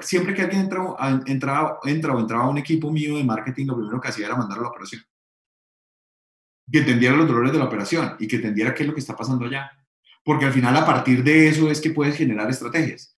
Siempre que alguien entra, entra, entra o entraba a un equipo mío de marketing, lo primero que hacía era mandarlo a la operación. Que entendiera los dolores de la operación y que entendiera qué es lo que está pasando allá. Porque al final, a partir de eso, es que puedes generar estrategias.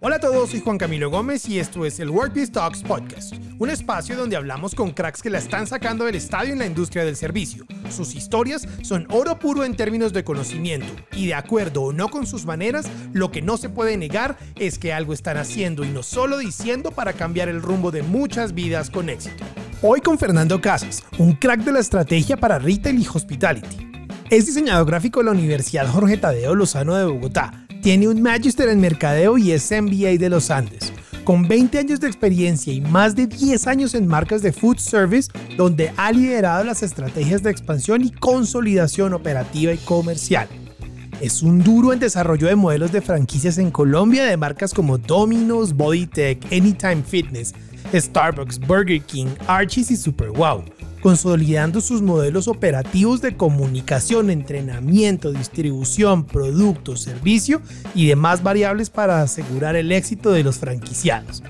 Hola a todos, soy Juan Camilo Gómez y esto es el Workplace Talks Podcast, un espacio donde hablamos con cracks que la están sacando del estadio en la industria del servicio. Sus historias son oro puro en términos de conocimiento y de acuerdo o no con sus maneras, lo que no se puede negar es que algo están haciendo y no solo diciendo para cambiar el rumbo de muchas vidas con éxito. Hoy con Fernando Casas, un crack de la estrategia para retail y hospitality. Es diseñador gráfico de la Universidad Jorge Tadeo Lozano de Bogotá tiene un Magister en Mercadeo y es MBA de los Andes. Con 20 años de experiencia y más de 10 años en marcas de food service, donde ha liderado las estrategias de expansión y consolidación operativa y comercial. Es un duro en desarrollo de modelos de franquicias en Colombia de marcas como Domino's, Bodytech, Anytime Fitness, Starbucks, Burger King, Archie's y Super Wow consolidando sus modelos operativos de comunicación, entrenamiento, distribución, producto, servicio y demás variables para asegurar el éxito de los franquiciados.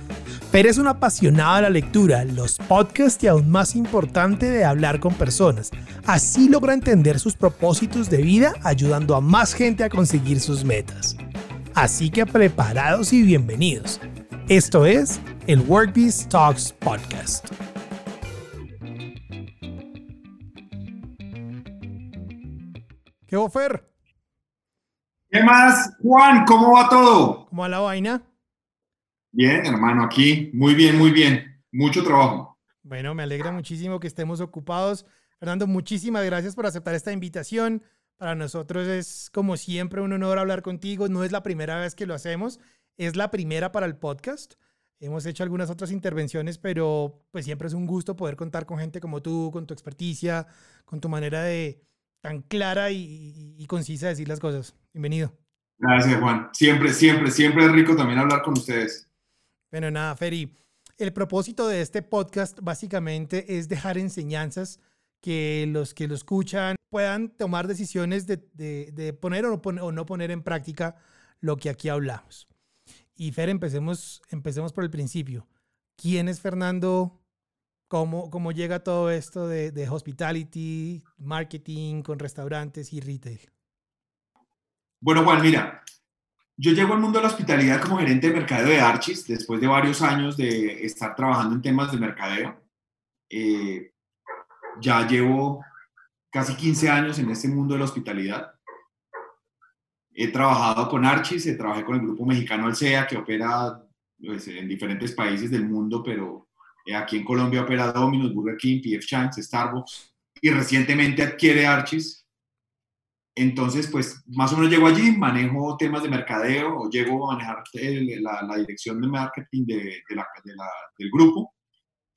Pero es un apasionado de la lectura, los podcasts y aún más importante de hablar con personas. Así logra entender sus propósitos de vida ayudando a más gente a conseguir sus metas. Así que preparados y bienvenidos. Esto es el Workbeast Talks Podcast. ¿Qué ofer? ¿Qué más, Juan? ¿Cómo va todo? ¿Cómo va la vaina? Bien, hermano, aquí. Muy bien, muy bien. Mucho trabajo. Bueno, me alegra muchísimo que estemos ocupados. Fernando, muchísimas gracias por aceptar esta invitación. Para nosotros es, como siempre, un honor hablar contigo. No es la primera vez que lo hacemos, es la primera para el podcast. Hemos hecho algunas otras intervenciones, pero pues siempre es un gusto poder contar con gente como tú, con tu experticia, con tu manera de, tan clara y, concisa de decir las cosas. Bienvenido. Gracias, Juan. Siempre, siempre, siempre es rico también hablar con ustedes. Bueno, nada, Feri. El propósito de este podcast básicamente es dejar enseñanzas que los que lo escuchan puedan tomar decisiones de, poner o no, o no, poner en práctica lo que aquí hablamos. Y Fer, empecemos, empecemos por el principio. ¿Quién es Fernando cómo, cómo llega todo esto de, de, hospitality, marketing con restaurantes y retail. Bueno, Juan, mira, yo llego al mundo de la hospitalidad como gerente de mercadeo de Archis después de varios años de estar trabajando en temas de mercadeo. Eh, ya llevo casi 15 años en este mundo de la hospitalidad. He trabajado con Archis, he trabajado con el grupo mexicano Alsea, que opera pues, en diferentes países del mundo, pero eh, aquí en Colombia opera Domino's, Burger King, P.F. Chang's, Starbucks y recientemente adquiere Archis. Entonces, pues más o menos llego allí, manejo temas de mercadeo o llego a manejar la, dirección de marketing de, del grupo.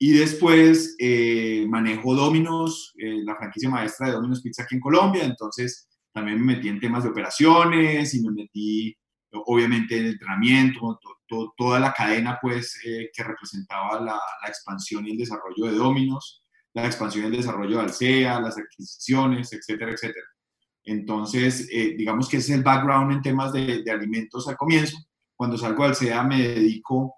Y después eh, manejo Domino's, eh, la franquicia maestra de Domino's Pizza aquí en Colombia. Entonces también me metí en temas de operaciones y me metí obviamente en entrenamiento, toda la cadena pues, eh, que representaba la, expansión y el desarrollo de Dominos, la expansión y el desarrollo de Alsea, las adquisiciones, etcétera, etcétera. Entonces, eh, digamos que ese es el background en temas de, alimentos al comienzo. Cuando salgo de Alsea me dedico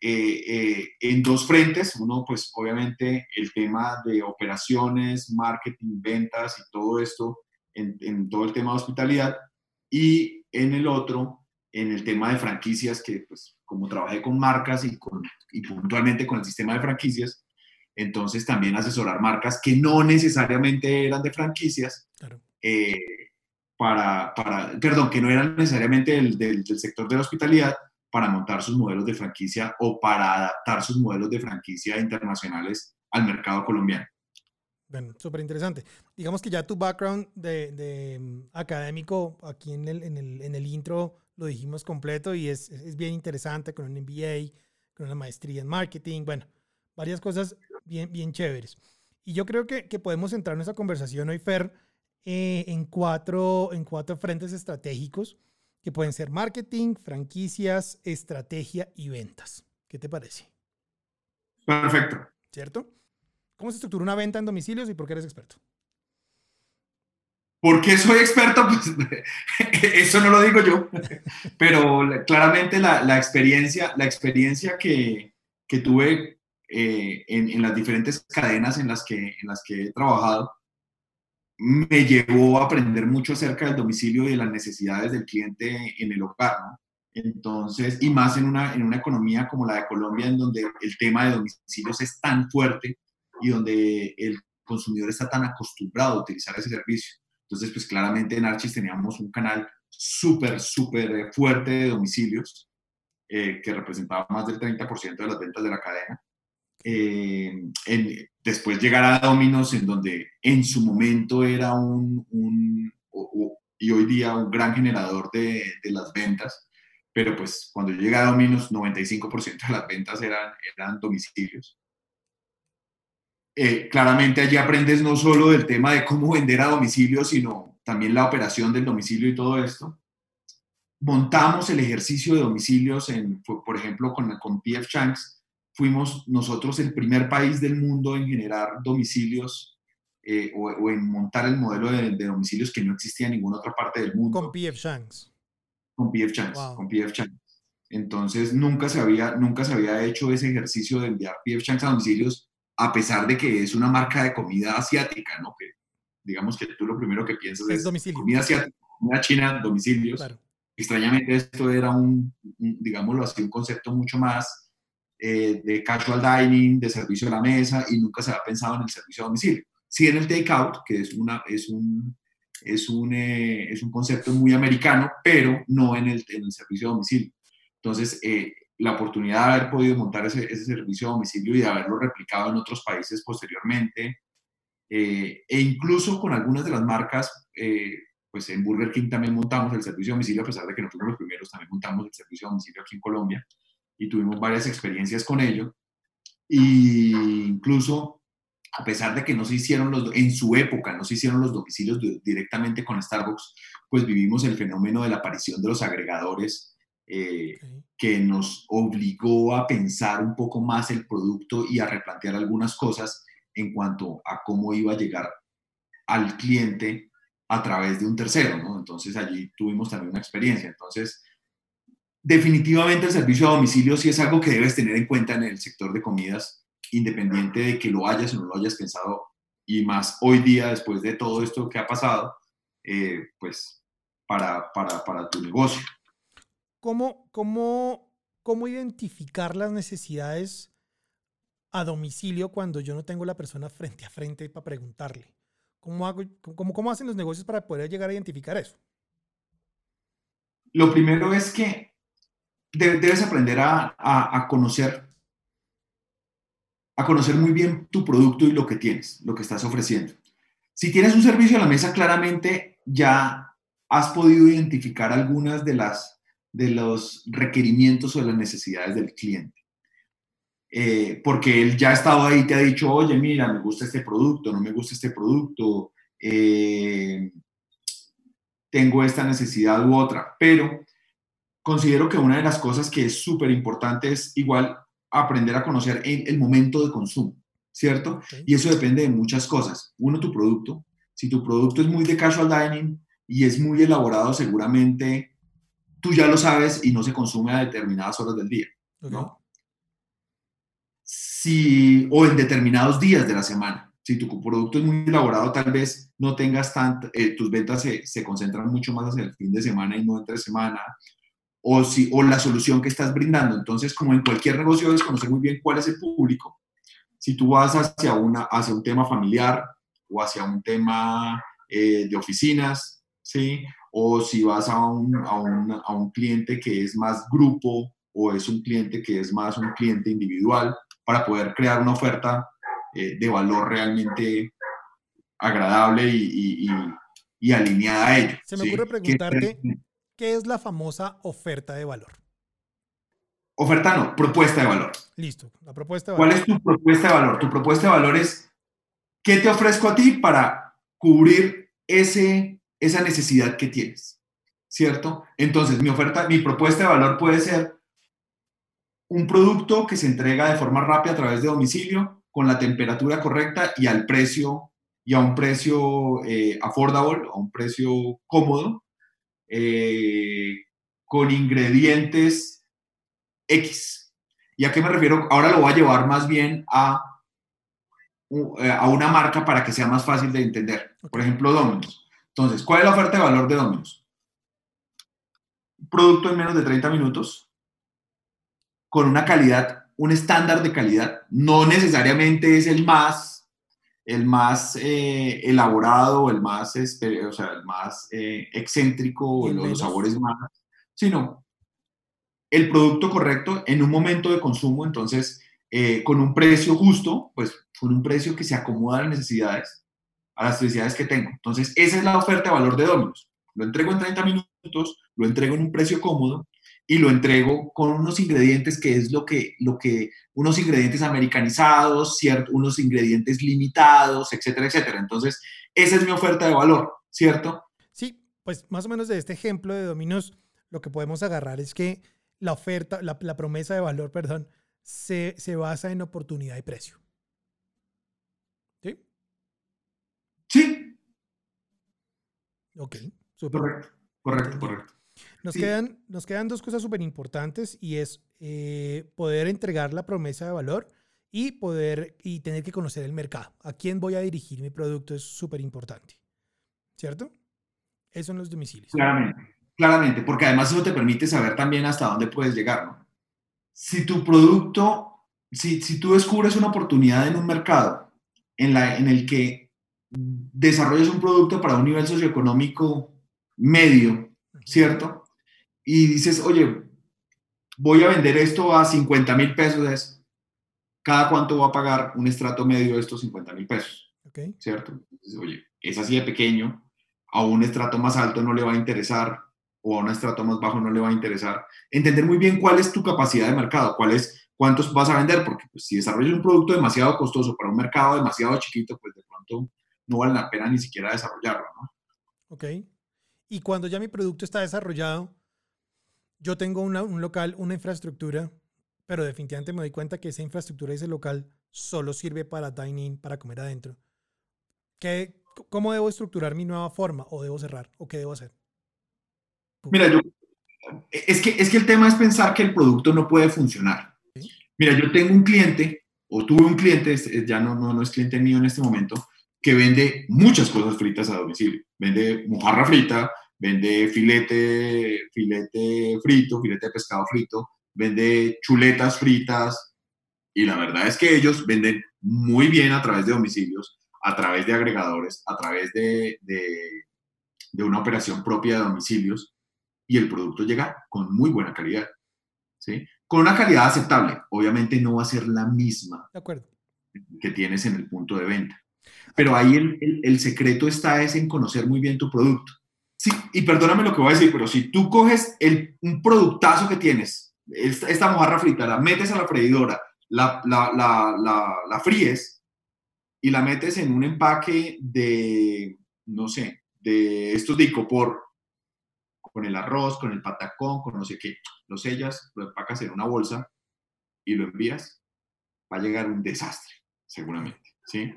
eh, en dos frentes. Uno, pues obviamente el tema de operaciones, marketing, ventas y todo esto en, en todo el tema de hospitalidad. Y en el otro, en el tema de franquicias, que pues como trabajé con marcas y, con, y puntualmente con el sistema de franquicias, entonces también asesorar marcas que no necesariamente eran de franquicias, eh, para, para, perdón, que no eran necesariamente del, del, sector de la hospitalidad, para montar sus modelos de franquicia o para adaptar sus modelos de franquicia internacionales al mercado colombiano. Bueno, súper interesante. Digamos que ya tu background de, de mm, académico aquí en el, en el, en el intro lo dijimos completo y es, es, bien interesante con un MBA, con una maestría en marketing, bueno, varias cosas bien, bien chéveres. Y yo creo que, que podemos entrar en esa conversación hoy, Fer, eh, en, cuatro, en cuatro frentes estratégicos que pueden ser marketing, franquicias, estrategia y ventas. ¿Qué te parece? Perfecto. ¿Cierto? ¿Cómo se estructura una venta en domicilios y por qué eres experto? ¿Por qué soy experto? Pues eso no lo digo yo, pero claramente la, la experiencia, la experiencia que, que tuve eh, en, en, las diferentes cadenas en las, que, en las que he trabajado me llevó a aprender mucho acerca del domicilio y de las necesidades del cliente en el hogar, ¿no? Entonces, y más en una, en una economía como la de Colombia, en donde el tema de domicilios es tan fuerte y donde el consumidor está tan acostumbrado a utilizar ese servicio. Entonces, pues claramente en Archis teníamos un canal súper, súper fuerte de domicilios eh, que representaba más del 30% de las ventas de la cadena. Eh, después llegar a Dominos, en donde en su momento era un, y hoy día un gran generador de, de, las ventas, pero pues cuando yo llegué a Dominos, 95% de las ventas eran, eran domicilios. Eh, claramente allí aprendes no solo del tema de cómo vender a domicilio, sino también la operación del domicilio y todo esto. Montamos el ejercicio de domicilios, en, por ejemplo, con, con PF Changs, fuimos nosotros el primer país del mundo en generar domicilios eh, o, o, en montar el modelo de, de, domicilios que no existía en ninguna otra parte del mundo. Con PF Changs. Con PF Changs, wow. con PF Changs. Entonces nunca se, había, nunca se había hecho ese ejercicio de enviar PF Changs a domicilios a pesar de que es una marca de comida asiática, ¿no? Que digamos que tú lo primero que piensas es, es domicilio. comida asiática, comida china, domicilios. Claro. Extrañamente esto era un, un, digámoslo así, un concepto mucho más eh, de casual dining, de servicio a la mesa, y nunca se había pensado en el servicio a domicilio. Sí en el takeout, que es, una, es, un, es, un, eh, es un concepto muy americano, pero no en el, en el servicio a domicilio. Entonces, eh, la oportunidad de haber podido montar ese, servicio a domicilio y de haberlo replicado en otros países posteriormente, eh, e incluso con algunas de las marcas, eh, pues en Burger King también montamos el servicio a domicilio, a pesar de que no fuimos los primeros, también montamos el servicio a domicilio aquí en Colombia y tuvimos varias experiencias con ello. Y incluso, a pesar de que no se hicieron los, en su época, no se hicieron los domicilios directamente con Starbucks, pues vivimos el fenómeno de la aparición de los agregadores eh, okay. que nos obligó a pensar un poco más el producto y a replantear algunas cosas en cuanto a cómo iba a llegar al cliente a través de un tercero, ¿no? Entonces allí tuvimos también una experiencia. Entonces, definitivamente el servicio a domicilio sí es algo que debes tener en cuenta en el sector de comidas, independiente de que lo hayas o no lo hayas pensado, y más hoy día, después de todo esto que ha pasado, eh, pues para, para, para tu negocio. ¿Cómo, cómo, ¿Cómo identificar las necesidades a domicilio cuando yo no tengo la persona frente a frente para preguntarle? ¿Cómo, hago, cómo, ¿Cómo hacen los negocios para poder llegar a identificar eso? Lo primero es que debes aprender a, a, conocer a conocer muy bien tu producto y lo que tienes, lo que estás ofreciendo. Si tienes un servicio a la mesa, claramente ya has podido identificar algunas de las de los requerimientos o de las necesidades del cliente. Eh, porque él ya ha estado ahí y te ha dicho, oye, mira, me gusta este producto, no me gusta este producto, eh, tengo esta necesidad u otra. Pero considero que una de las cosas que es súper importante es igual aprender a conocer el, el momento de consumo, ¿cierto? Okay. Y eso depende de muchas cosas. Uno, tu producto. Si tu producto es muy de casual dining y es muy elaborado, seguramente tú ya lo sabes y no se consume a determinadas horas del día, okay. ¿no? Si, o en determinados días de la semana. Si tu producto es muy elaborado, tal vez no tengas tanto, eh, tus ventas se, se, concentran mucho más hacia el fin de semana y no entre semana, o, si, o la solución que estás brindando. Entonces, como en cualquier negocio, debes conocer muy bien cuál es el público. Si tú vas hacia, una, hacia un tema familiar o hacia un tema eh, de oficinas, ¿sí? O si vas a un, a, un, a un cliente que es más grupo o es un cliente que es más un cliente individual para poder crear una oferta eh, de valor realmente agradable y, y, y, y, alineada a ello. Se me ocurre preguntarte, ¿Qué, ¿qué es la famosa oferta de valor? Oferta no, propuesta de valor. Listo, la propuesta de valor. ¿Cuál es tu propuesta de valor? Tu propuesta de valor es, ¿qué te ofrezco a ti para cubrir ese esa necesidad que tienes, ¿cierto? Entonces, mi oferta, mi propuesta de valor puede ser un producto que se entrega de forma rápida a través de domicilio, con la temperatura correcta y al precio, y a un precio eh, affordable, a un precio cómodo, eh, con ingredientes X. ¿Y a qué me refiero? Ahora lo voy a llevar más bien a, eh, a una marca para que sea más fácil de entender. Por ejemplo, Domino's. Entonces, ¿cuál es la oferta de valor de Domino's? Producto en menos de 30 minutos, con una calidad, un estándar de calidad. No necesariamente es el más, el más eh, elaborado, el más, o sea, el más eh, excéntrico, los sabores más, sino el producto correcto en un momento de consumo, entonces, eh, con un precio justo, pues con un precio que se acomoda a las necesidades, a las necesidades que tengo. Entonces, esa es la oferta de valor de Domino's. Lo entrego en 30 minutos, lo entrego en un precio cómodo y lo entrego con unos ingredientes que es lo que, lo que unos ingredientes americanizados, cierto, unos ingredientes limitados, etcétera, etcétera. Entonces, esa es mi oferta de valor, ¿cierto? Sí, pues más o menos de este ejemplo de Domino's, lo que podemos agarrar es que la oferta, la, promesa de valor, perdón, se, se, basa en oportunidad y precio. ¿Sí? Sí. Ok, Correcto, correcto, correcto. Nos, quedan, nos quedan dos cosas súper importantes y es eh, poder entregar la promesa de valor y poder y tener que conocer el mercado. ¿A quién voy a dirigir mi producto? Es súper importante. ¿Cierto? Esos son los domicilios. Claramente. Claramente, porque además eso te permite saber también hasta dónde puedes llegar, ¿no? Si tu producto, si, si tú descubres una oportunidad en un mercado en, la, en el que desarrollas un producto para un nivel socioeconómico medio, ¿cierto? Y dices, oye, voy a vender esto a 50 mil pesos, ¿cada cuánto va a pagar un estrato medio de estos 50 mil pesos? ¿Cierto? oye, es así de pequeño, a un estrato más alto no le va a interesar, o a un estrato más bajo no le va a interesar. Entender muy bien cuál es tu capacidad de mercado, cuál es, cuántos vas a vender, porque pues, si desarrollas un producto demasiado costoso para un mercado demasiado chiquito, pues de pronto no vale la pena ni siquiera desarrollarlo, ¿no? Ok. Y cuando ya mi producto está desarrollado, yo tengo un local, una infraestructura, pero definitivamente me doy cuenta que esa infraestructura, ese local, solo sirve para dining, para comer adentro. ¿Qué, ¿Cómo debo estructurar mi nueva forma? ¿O debo cerrar? ¿O qué debo hacer? Mira, yo, es que, es que el tema es pensar que el producto no puede funcionar. Mira, yo tengo un cliente, o tuve un cliente, ya no, no, no es cliente mío en este momento, que vende muchas cosas fritas a domicilio. Vende mojarra frita, vende filete, filete frito, filete de pescado frito, vende chuletas fritas. Y la verdad es que ellos venden muy bien a través de domicilios, a través de agregadores, a través de, de, de una operación propia de domicilios y el producto llega con muy buena calidad. ¿sí? Con una calidad aceptable. Obviamente no va a ser la misma que tienes en el punto de venta. Pero ahí el, el, secreto está es en conocer muy bien tu producto. Sí, y perdóname lo que voy a decir, pero si tú coges el, un productazo que tienes, esta, esta, mojarra frita, la metes a la freidora, la, la, la, la, fríes y la metes en un empaque de, no sé, de estos de icopor, con el arroz, con el patacón, con no sé qué. Lo sellas, lo empacas en una bolsa y lo envías, va a llegar un desastre, seguramente, ¿sí?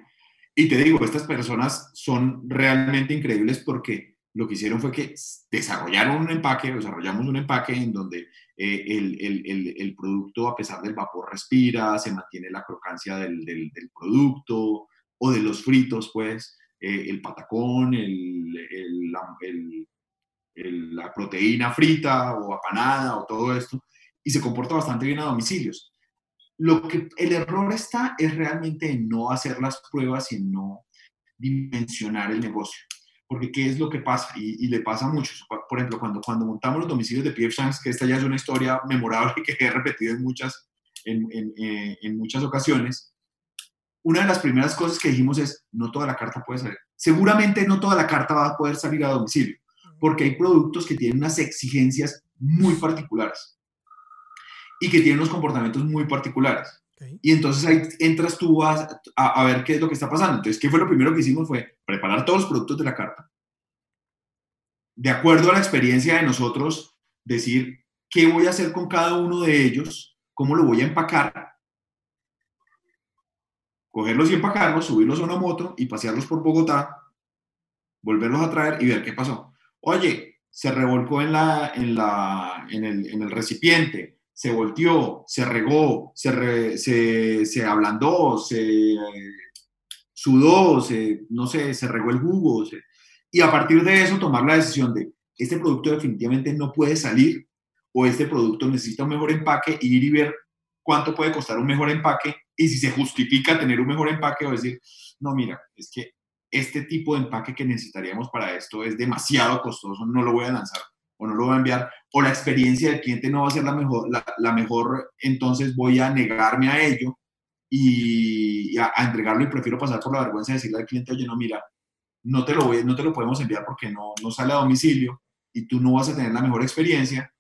Y te digo, estas personas son realmente increíbles porque lo que hicieron fue que desarrollaron un empaque, desarrollamos un empaque en donde eh, el, el, el, producto, a pesar del vapor, respira, se mantiene la crocancia del, del, producto o de los fritos, pues, eh, el patacón, el, la proteína frita o apanada o todo esto, y se comporta bastante bien a domicilios. Lo que el error está es realmente en no hacer las pruebas y en no dimensionar el negocio. Porque ¿qué es lo que pasa? Y, le pasa mucho. Por ejemplo, cuando, cuando montamos los domicilios de P.F. Shanks, que esta ya es una historia memorable que he repetido en muchas, en, en, eh, en muchas ocasiones, una de las primeras cosas que dijimos es, no toda la carta puede salir. Seguramente no toda la carta va a poder salir a domicilio porque hay productos que tienen unas exigencias muy particulares y que tienen unos comportamientos muy particulares. Y entonces ahí entras tú a, a, ver qué es lo que está pasando. Entonces, ¿qué fue lo primero que hicimos? Fue preparar todos los productos de la carta. De acuerdo a la experiencia de nosotros, decir qué voy a hacer con cada uno de ellos, cómo lo voy a empacar cogerlos y empacarlos, subirlos a una moto y pasearlos por Bogotá, volverlos a traer y ver qué pasó. Oye, se revolcó en, la, en, la, en, el, en el recipiente, se volteó, se regó, se, se, se, ablandó, se sudó, se, no sé, se regó el jugo. y a partir de eso tomar la decisión de, este producto definitivamente no puede salir o este producto necesita un mejor empaque y ir y ver cuánto puede costar un mejor empaque y si se justifica tener un mejor empaque o decir, no, mira, es que este tipo de empaque que necesitaríamos para esto es demasiado costoso, no lo voy a lanzar o no lo voy a enviar, o la experiencia del cliente no va a ser la mejor, la, mejor entonces voy a negarme a ello y, a, entregarlo y prefiero pasar por la vergüenza de decirle al cliente, oye, no, mira, no te lo, voy, no te lo podemos enviar porque no, no sale a domicilio y tú no vas a tener la mejor experiencia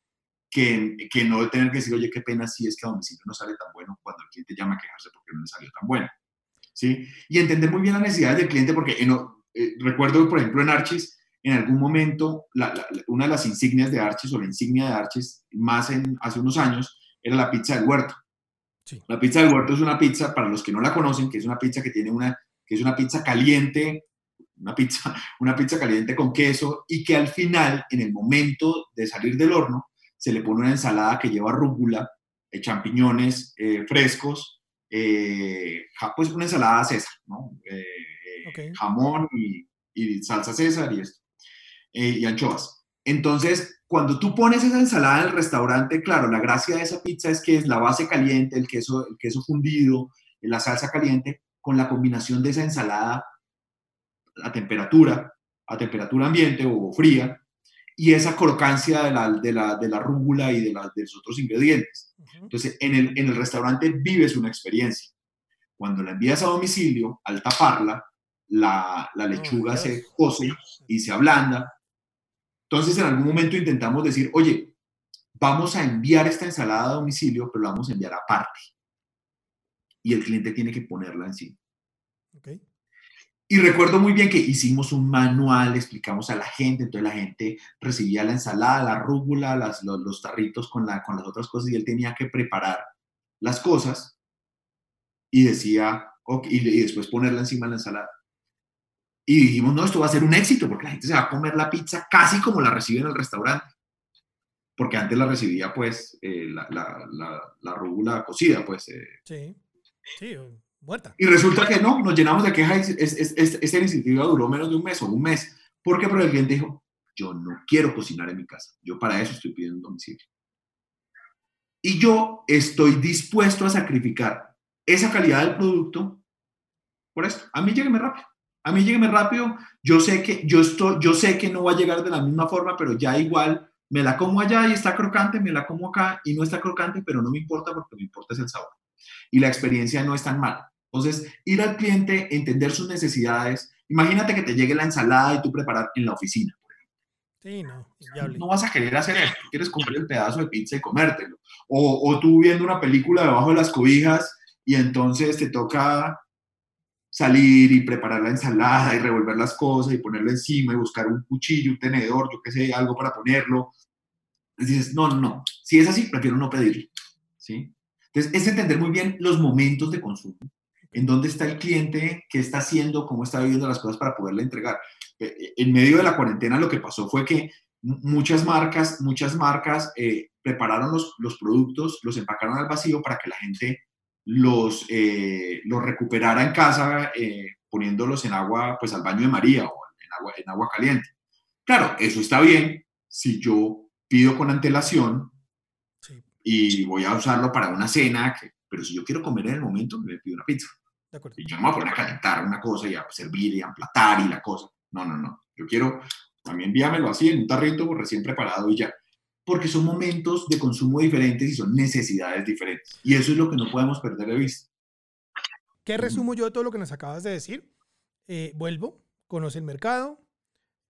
que, que no tener que decir, oye, qué pena si es que a domicilio no sale tan bueno cuando el cliente llama a quejarse porque no le salió tan bueno. ¿Sí? Y entender muy bien las necesidades del cliente porque eh, recuerdo, por ejemplo, en Archis, en algún momento, una de las insignias de Archis o la insignia de Archis, más en, hace unos años, era la pizza del huerto. La pizza del huerto es una pizza, para los que no la conocen, que es una pizza que tiene una, que es una pizza caliente, una pizza, una pizza caliente con queso y que al final, en el momento de salir del horno, se le pone una ensalada que lleva rúcula, eh, champiñones eh, frescos, eh, pues una ensalada César, ¿no? Jamón y, y, salsa César y esto. Y anchoas. Entonces, cuando tú pones esa ensalada en el restaurante, claro, la gracia de esa pizza es que es la base caliente, el queso, el queso fundido, la salsa caliente, con la combinación de esa ensalada a temperatura, a temperatura ambiente o fría, y esa crocancia de la, de la, de la rúgula y de, de, los otros ingredientes. Entonces, en el, en el restaurante vives una experiencia. Cuando la envías a domicilio, al taparla, la, la lechuga se cose y se ablanda. Entonces, en algún momento intentamos decir, oye, vamos a enviar esta ensalada a domicilio, pero la vamos a enviar aparte. Y el cliente tiene que ponerla encima. Okay. Y recuerdo muy bien que hicimos un manual, explicamos a la gente, entonces la gente recibía la ensalada, la rúgula, las, los, tarritos con, la, con las otras cosas y él tenía que preparar las cosas y decía, y, después ponerla encima de la ensalada. Y dijimos, no, esto va a ser un éxito porque la gente se va a comer la pizza casi como la recibe en el restaurante. Porque antes la recibía pues eh, la, la, la, rúgula cocida, pues. Eh. Sí, sí, y resulta que no, nos llenamos de quejas. esta iniciativa duró menos de un mes o un mes. porque Porque el cliente dijo, yo no quiero cocinar en mi casa. Yo para eso estoy pidiendo un domicilio. Y yo estoy dispuesto a sacrificar esa calidad del producto por esto. A mí llégueme rápido. A mí llégueme rápido. Yo sé que yo estoy, yo sé que no va a llegar de la misma forma, pero ya igual me la como allá y está crocante, me la como acá y no está crocante, pero no me importa porque me importa es el sabor. Y la experiencia no es tan mala. Entonces, ir al cliente, entender sus necesidades. Imagínate que te llegue la ensalada y tú preparar en la oficina. Sí, no, no vas a querer hacer eso, quieres comprar el pedazo de pizza y comértelo. O, o tú viendo una película debajo de las cobijas y entonces te toca salir y preparar la ensalada y revolver las cosas y ponerlo encima y buscar un cuchillo, un tenedor, yo qué sé, algo para ponerlo. Entonces dices, no, no, si es así, prefiero no pedirlo. ¿sí? Entonces, es entender muy bien los momentos de consumo en dónde está el cliente, qué está haciendo, cómo está viviendo las cosas para poderle entregar. Eh, eh, en medio de la cuarentena lo que pasó fue que muchas marcas, muchas marcas eh, prepararon los, los, productos, los empacaron al vacío para que la gente los, los recuperara en casa poniéndolos en agua, pues al baño de María o en agua, en agua caliente. Claro, eso está bien si yo pido con antelación y voy a usarlo para una cena, pero si yo quiero comer en el momento, me pido una pizza. Y yo no me voy a poner a calentar una cosa y a servir y a emplatar y la cosa. No, no, no. Yo quiero, también envíamelo así en un tarrito recién preparado y ya. Porque son momentos de consumo diferentes y son necesidades diferentes. Y eso es lo que no podemos perder de vista. ¿Qué resumo yo de todo lo que nos acabas de decir? Eh, vuelvo, conoce el mercado,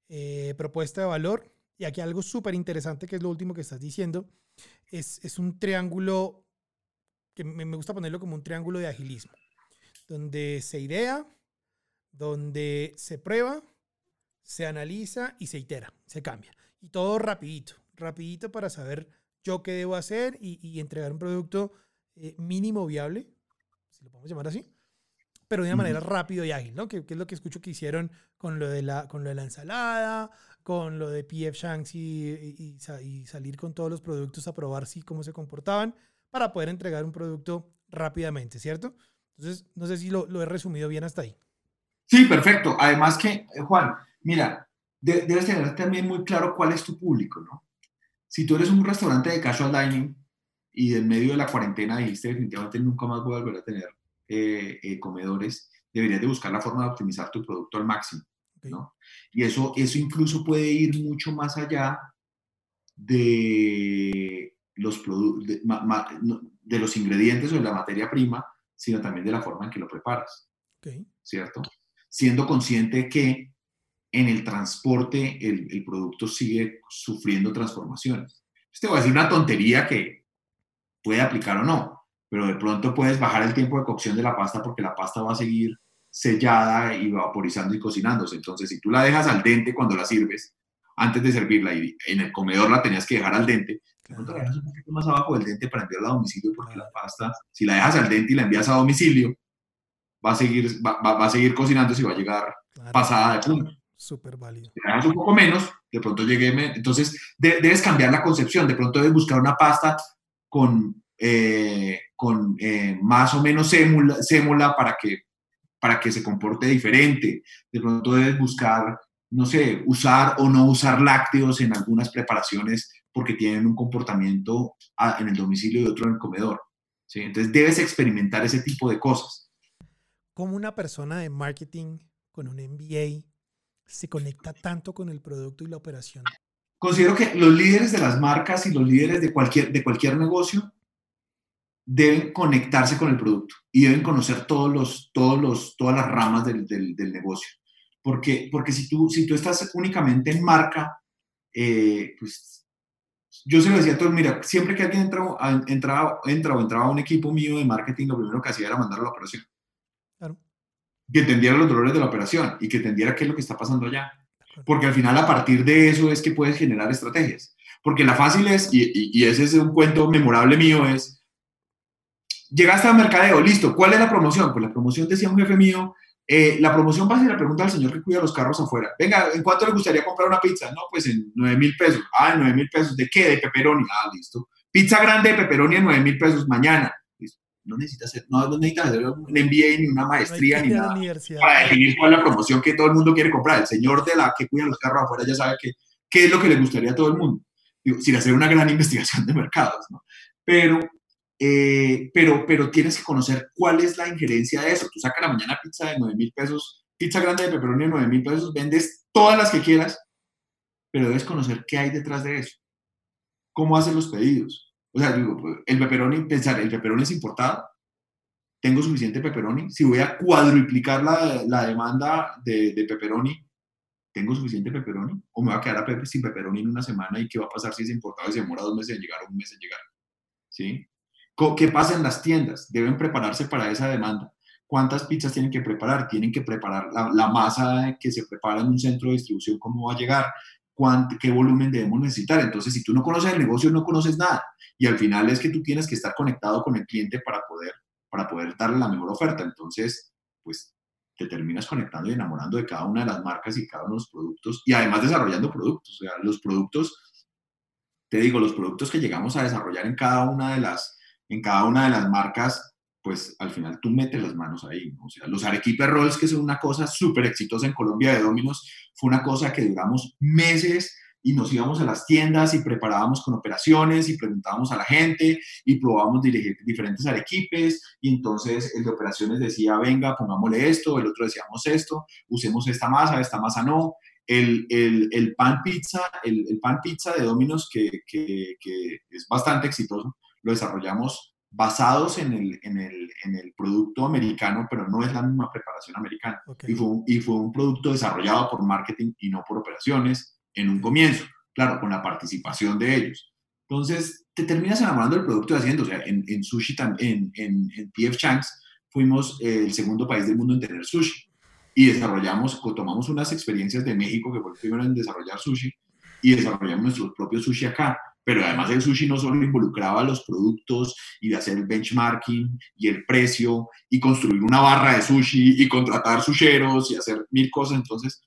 eh, propuesta de valor. Y aquí algo súper interesante, que es lo último que estás diciendo, es, es un triángulo que me gusta ponerlo como un triángulo de agilismo donde se idea, donde se prueba, se analiza y se itera, se cambia. Y todo rapidito, rapidito para saber yo qué debo hacer y, entregar un producto eh, mínimo viable, si lo podemos llamar así, pero de una manera rápido y ágil, ¿no? Que, es lo que escucho que hicieron con lo de la, con lo de la ensalada, con lo de PF Shanks y, y, salir con todos los productos a probar si cómo se comportaban para poder entregar un producto rápidamente, ¿cierto? Entonces, no sé si lo, lo he resumido bien hasta ahí. Sí, perfecto. Además que, eh, Juan, mira, debes tener también muy claro cuál es tu público, ¿no? Si tú eres un restaurante de casual dining y en medio de la cuarentena dijiste definitivamente nunca más voy a volver a tener eh, eh, comedores, deberías de buscar la forma de optimizar tu producto al máximo, ¿no? Y eso, eso incluso puede ir mucho más allá de los, de, de los ingredientes o de la materia prima, sino también de la forma en que lo preparas, ¿cierto? Siendo consciente que en el transporte el, el, producto sigue sufriendo transformaciones. Te voy a decir una tontería que puede aplicar o no, pero de pronto puedes bajar el tiempo de cocción de la pasta porque la pasta va a seguir sellada y vaporizando y cocinándose. Entonces, si tú la dejas al dente cuando la sirves, antes de servirla y en el comedor la tenías que dejar al dente, de pronto la dejas un poquito más abajo del dente para enviarla a domicilio porque la pasta, si la dejas al dente y la envías a domicilio, va a seguir, va, va a seguir cocinándose y va a llegar pasada de punto. Súper válido. Si dejas un poco menos, de pronto llegué, entonces debes cambiar la concepción, de pronto debes buscar una pasta con, eh, con eh, más o menos sémula, sémula para que para que se comporte diferente. De pronto debes buscar, no sé, usar o no usar lácteos en algunas preparaciones porque tienen un comportamiento ah, en el domicilio y otro en el comedor. ¿sí? Entonces debes experimentar ese tipo de cosas. ¿Cómo una persona de marketing con un MBA se conecta tanto con el producto y la operación? Considero que los líderes de las marcas y los líderes de cualquier, de cualquier negocio deben conectarse con el producto y deben conocer todos los, todos los, todas las ramas del, del, negocio. Porque, porque si, tú, si tú estás únicamente en marca, eh, pues yo se lo decía a todos, mira, siempre que alguien entra, entra, entra o entraba a un equipo mío de marketing, lo primero que hacía era mandarlo a la operación. Que entendiera los dolores de la operación y que entendiera qué es lo que está pasando allá. Porque al final, a partir de eso, es que puedes generar estrategias. Porque la fácil es, y, y ese es un cuento memorable mío, es Llegaste al mercadeo, listo. ¿Cuál es la promoción? Pues la promoción decía un jefe mío, eh, la promoción va a ser la pregunta al señor que cuida los carros afuera. Venga, ¿en cuánto le gustaría comprar una pizza? No, pues en 9 mil pesos. Ah, 9 mil pesos. ¿De qué? De pepperoni. Ah, listo. Pizza grande de pepperoni en 9 mil pesos mañana. No necesitas hacer, no, necesitas hacer un MBA ni una maestría ni nada para definir cuál es la promoción que todo el mundo quiere comprar. El señor de la que cuida los carros afuera ya sabe que, qué es lo que le gustaría a todo el mundo. Digo, sin hacer una gran investigación de mercados, ¿no? Pero eh, pero, pero tienes que conocer cuál es la injerencia de eso. Tú sacas la mañana pizza de 9 mil pesos, pizza grande de pepperoni de 9 mil pesos, vendes todas las que quieras, pero debes conocer qué hay detrás de eso. ¿Cómo hacen los pedidos? O sea, digo, pues, el pepperoni, pensar, el pepperoni es importado, tengo suficiente pepperoni, si voy a cuadruplicar la, la demanda de, de pepperoni, ¿tengo suficiente pepperoni? ¿O me va a quedar sin pepperoni en una semana y qué va a pasar si es importado y se demora dos meses en llegar o un mes en llegar? ¿Sí? ¿Qué pasa en las tiendas? Deben prepararse para esa demanda. ¿Cuántas pizzas tienen que preparar? Tienen que preparar la, masa que se prepara en un centro de distribución, cómo va a llegar, qué volumen debemos necesitar. Entonces, si tú no conoces el negocio, no conoces nada. Y al final es que tú tienes que estar conectado con el cliente para poder, para poder darle la mejor oferta. Entonces, pues te terminas conectando y enamorando de cada una de las marcas y cada uno de los productos y además desarrollando productos. O sea, los productos, te digo, los productos que llegamos a desarrollar en cada una de las en cada una de las marcas, pues al final tú metes las manos ahí. O sea, los Arequipe Rolls, que son una cosa súper exitosa en Colombia de Dominos, fue una cosa que duramos meses y nos íbamos a las tiendas y preparábamos con operaciones y preguntábamos a la gente y probábamos diferentes arequipes y entonces el de operaciones decía, venga, pongámosle esto, el otro decíamos esto, usemos esta masa, esta masa no. El, el, el pan pizza, el, pan pizza de Dominos que, que es bastante exitoso, lo desarrollamos basados en el, en el, en el producto americano, pero no es la misma preparación americana. Y, fue un, y fue un producto desarrollado por marketing y no por operaciones en un comienzo, claro, con la participación de ellos. Entonces, te terminas enamorando del producto y haciendo. O sea, en, en sushi, en, en, en PF Changs, fuimos el segundo país del mundo en tener sushi. Y desarrollamos, tomamos unas experiencias de México, que fue el primero en desarrollar sushi, y desarrollamos nuestro propio sushi acá Pero además el sushi no solo involucraba los productos y de hacer el benchmarking y el precio y construir una barra de sushi y contratar susheros y hacer mil cosas. Entonces,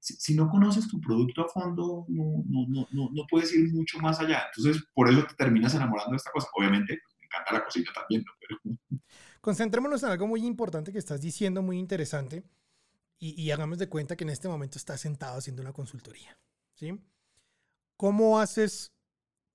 si, no conoces tu producto a fondo, no, no, no, no, puedes ir mucho más allá. Entonces, por eso te terminas enamorando de esta cosa. Obviamente, me encanta la cocina también, Concentrémonos en algo muy importante que estás diciendo, muy interesante, y, y, hagamos de cuenta que en este momento estás sentado haciendo una consultoría. ¿sí? ¿Cómo haces,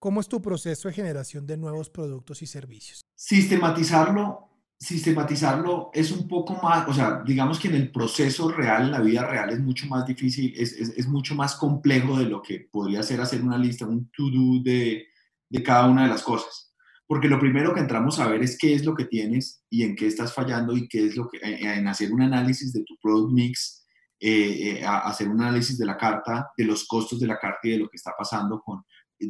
cómo es tu proceso de generación de nuevos productos y servicios? Sistematizarlo sistematizarlo es un poco más, o sea, digamos que en el proceso real, en la vida real, es mucho más difícil, es, es, es mucho más complejo de lo que podría ser hacer una lista, un to-do de, de cada una de las cosas. Porque lo primero que entramos a ver es qué es lo que tienes y en qué estás fallando y qué es lo que, en hacer un análisis de tu product mix, eh, eh, hacer un análisis de la carta, de los costos de la carta y de lo que está pasando con eh,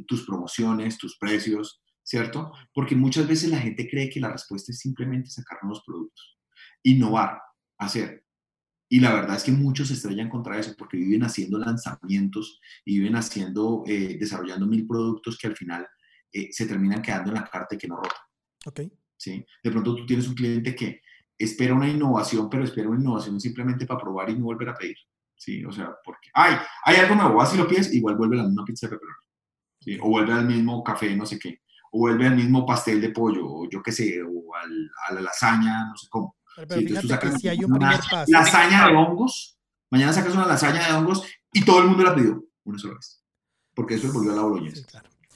tus promociones, tus precios, ¿cierto? Porque muchas veces la gente cree que la respuesta es simplemente sacar nuevos productos, innovar, hacer. Y la verdad es que muchos se estrellan contra eso porque viven haciendo lanzamientos y viven haciendo, eh, desarrollando mil productos que al final eh, se terminan quedando en la carta y que no rotan. Ok. ¿Sí? De pronto tú tienes un cliente que espera una innovación, pero espera una innovación simplemente para probar y no volver a pedir. ¿Sí? O sea, porque, ay, hay algo nuevo, así lo pides, igual vuelve a la misma pizza de pepperoni. ¿Sí? O vuelve al mismo café, no sé qué o vuelve al mismo pastel de pollo, o yo qué sé, o a la lasaña, no sé cómo. Pero, fíjate que si hay un primer paso. Lasaña de hongos, mañana sacas una lasaña de hongos y todo el mundo la pidió una sola vez. Porque eso volvió a la boloñesa. Sí,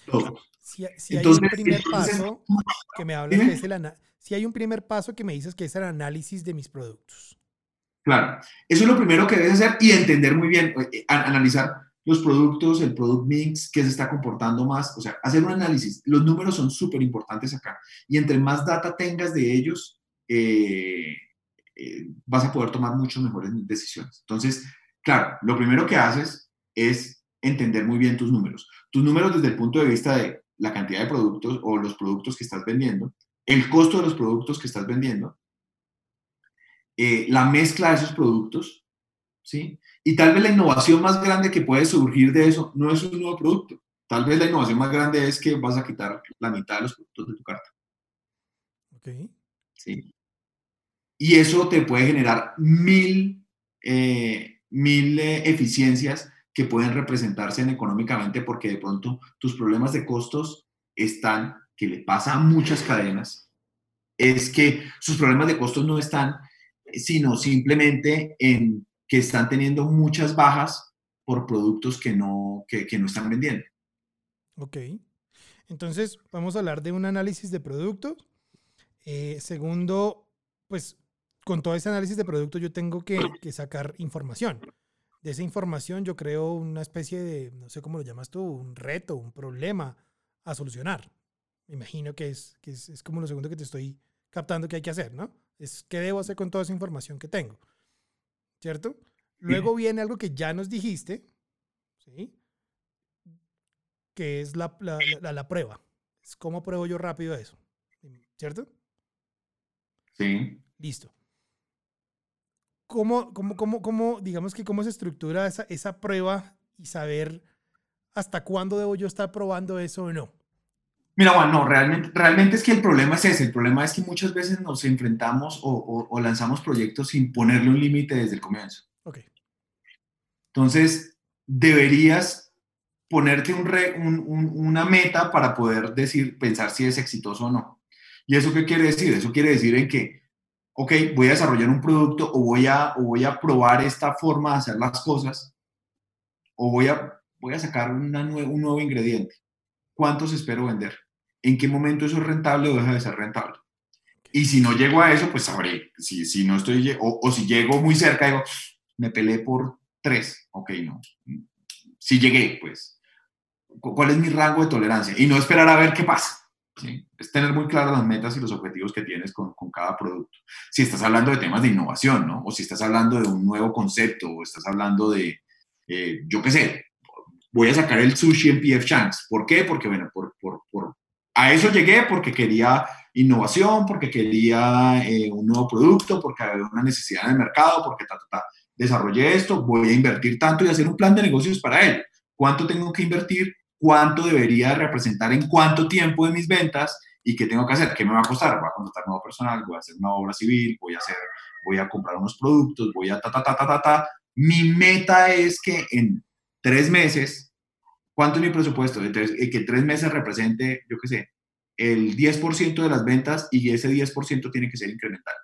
claro. Si, si hay un primer paso que me hablas que es el si hay un primer paso que me dices que es el análisis de mis productos. Claro, eso es lo primero que debes hacer y entender muy bien, eh, analizar los productos, el product mix, qué se está comportando más, o sea, hacer un análisis. Los números son súper importantes acá. Y entre más data tengas de ellos, eh, eh, vas a poder tomar muchas mejores decisiones. Entonces, claro, lo primero que haces es entender muy bien tus números. Tus números desde el punto de vista de la cantidad de productos o los productos que estás vendiendo, el costo de los productos que estás vendiendo, eh, la mezcla de esos productos, ¿sí? Y tal vez la innovación más grande que puede surgir de eso no es un nuevo producto. Tal vez la innovación más grande es que vas a quitar la mitad de los productos de tu carta. Ok. Sí. Y eso te puede generar mil, eh, mil eh, eficiencias que pueden representarse en económicamente porque de pronto tus problemas de costos están, que le pasa a muchas cadenas, es que sus problemas de costos no están, sino simplemente en que están teniendo muchas bajas por productos que no, que, no están vendiendo. Ok. Entonces, vamos a hablar de un análisis de producto. Eh, segundo, pues con todo ese análisis de producto yo tengo que, sacar información. De esa información yo creo una especie de, no sé cómo lo llamas tú, un reto, un problema a solucionar. Me imagino que es, que es como lo segundo que te estoy captando que hay que hacer, ¿no? Es qué debo hacer con toda esa información que tengo. ¿Cierto? Luego viene algo que ya nos dijiste, ¿sí? Que es la, la, prueba. Es cómo pruebo yo rápido eso, ¿cierto? Sí. Listo. ¿Cómo, cómo, cómo, cómo digamos que cómo se estructura esa, esa prueba y saber hasta cuándo debo yo estar probando eso o no? Mira, Juan, no, realmente, realmente es que el problema es ese. El problema es que muchas veces nos enfrentamos o, lanzamos proyectos sin ponerle un límite desde el comienzo. Ok. Entonces, deberías ponerte un una meta para poder decir, pensar si es exitoso o no. ¿Y eso qué quiere decir? Eso quiere decir en que, ok, voy a desarrollar un producto o voy a, o voy a probar esta forma de hacer las cosas o voy a, voy a sacar un nuevo ingrediente. ¿Cuántos espero vender? En qué momento eso es rentable o deja de ser rentable. Y si no llego a eso, pues sabré. Si, si no estoy, o, o si llego muy cerca, digo, me peleé por tres. Ok, no. Si llegué, pues, ¿cuál es mi rango de tolerancia? Y no esperar a ver qué pasa. ¿sí? Es tener muy claras las metas y los objetivos que tienes con, con, cada producto. Si estás hablando de temas de innovación, ¿no? O si estás hablando de un nuevo concepto, o estás hablando de, eh, yo qué sé, voy a sacar el sushi en PF Chang's. ¿Por qué? Porque, bueno, por, por, por a eso llegué porque quería innovación, porque quería eh, un nuevo producto, porque había una necesidad en el mercado, porque ta, ta, desarrollé esto, voy a invertir tanto y hacer un plan de negocios para él. ¿Cuánto tengo que invertir cuánto debería representar en cuánto tiempo de mis ventas y qué tengo que hacer, qué me va a costar, voy a contratar nuevo personal, voy a hacer una obra civil, voy a hacer, voy a comprar unos productos, voy a ta, ta, ta, ta, ta, ta. Mi meta es que en tres meses, ¿cuánto es mi presupuesto? Eh, que tres meses represente, yo qué sé, el 10% de las ventas y ese 10% tiene que ser incremental.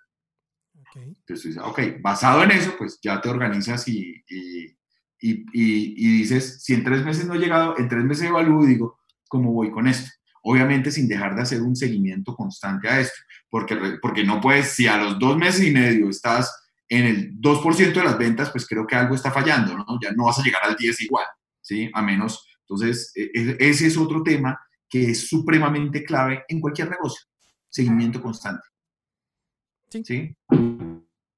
Entonces, ok, basado en eso, pues ya te organizas y, y, y, dices, si en tres meses no he llegado, en tres meses evalúo y digo, ¿cómo voy con esto? Obviamente sin dejar de hacer un seguimiento constante a esto, porque, porque no puedes, si a los dos meses y medio estás en el 2% de las ventas, pues creo que algo está fallando, ¿no? Ya no vas a llegar al 10 igual, ¿sí? A menos, entonces, e, e, ese es otro tema que es supremamente clave en cualquier negocio, seguimiento constante. Sí. ¿sí?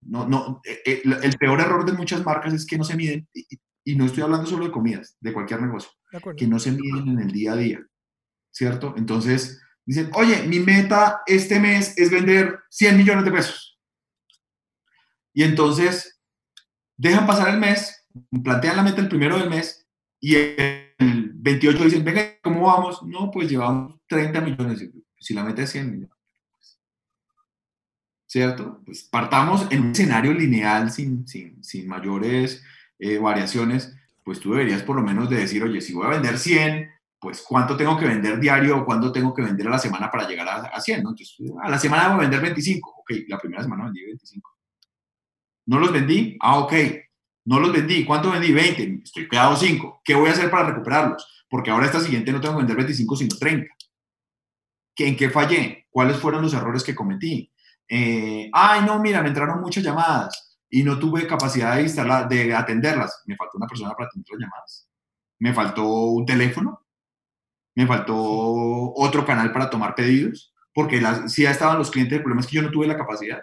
No, no, e, el peor error de muchas marcas es que no se miden, y, no estoy hablando solo de comidas, de cualquier negocio, que no se miden en el día a día, ¿cierto? Entonces, dicen, oye, mi meta este mes es vender 100 millones de pesos. Y entonces, dejan pasar el mes, plantean la meta el primero del mes, y el 28 dicen, venga, ¿cómo vamos? No, pues llevamos 30 millones, si la meta es 100 millones. ¿cierto? Pues partamos en un escenario lineal sin, sin, sin mayores eh, variaciones, pues tú deberías por lo menos de decir, oye, si voy a vender 100, pues cuánto tengo que vender diario o cuánto tengo que vender a la semana para llegar a, a 100, ¿no? Entonces, a la semana voy a vender 25, ok, la primera semana vendí 25. ¿No los vendí? Ah, ok, no los vendí, ¿cuánto vendí? 20, estoy quedado 5, ¿qué voy a hacer para recuperarlos? Porque ahora esta siguiente no tengo que vender 25, sino 30. ¿En qué fallé? ¿Cuáles fueron los errores que cometí? Eh, ay, no, mira, me entraron muchas llamadas y no tuve capacidad de, instalar, de atenderlas. Me faltó una persona para atender las llamadas. Me faltó un teléfono. Me faltó otro canal para tomar pedidos, porque si ya estaban los clientes, el problema es que yo no tuve la capacidad.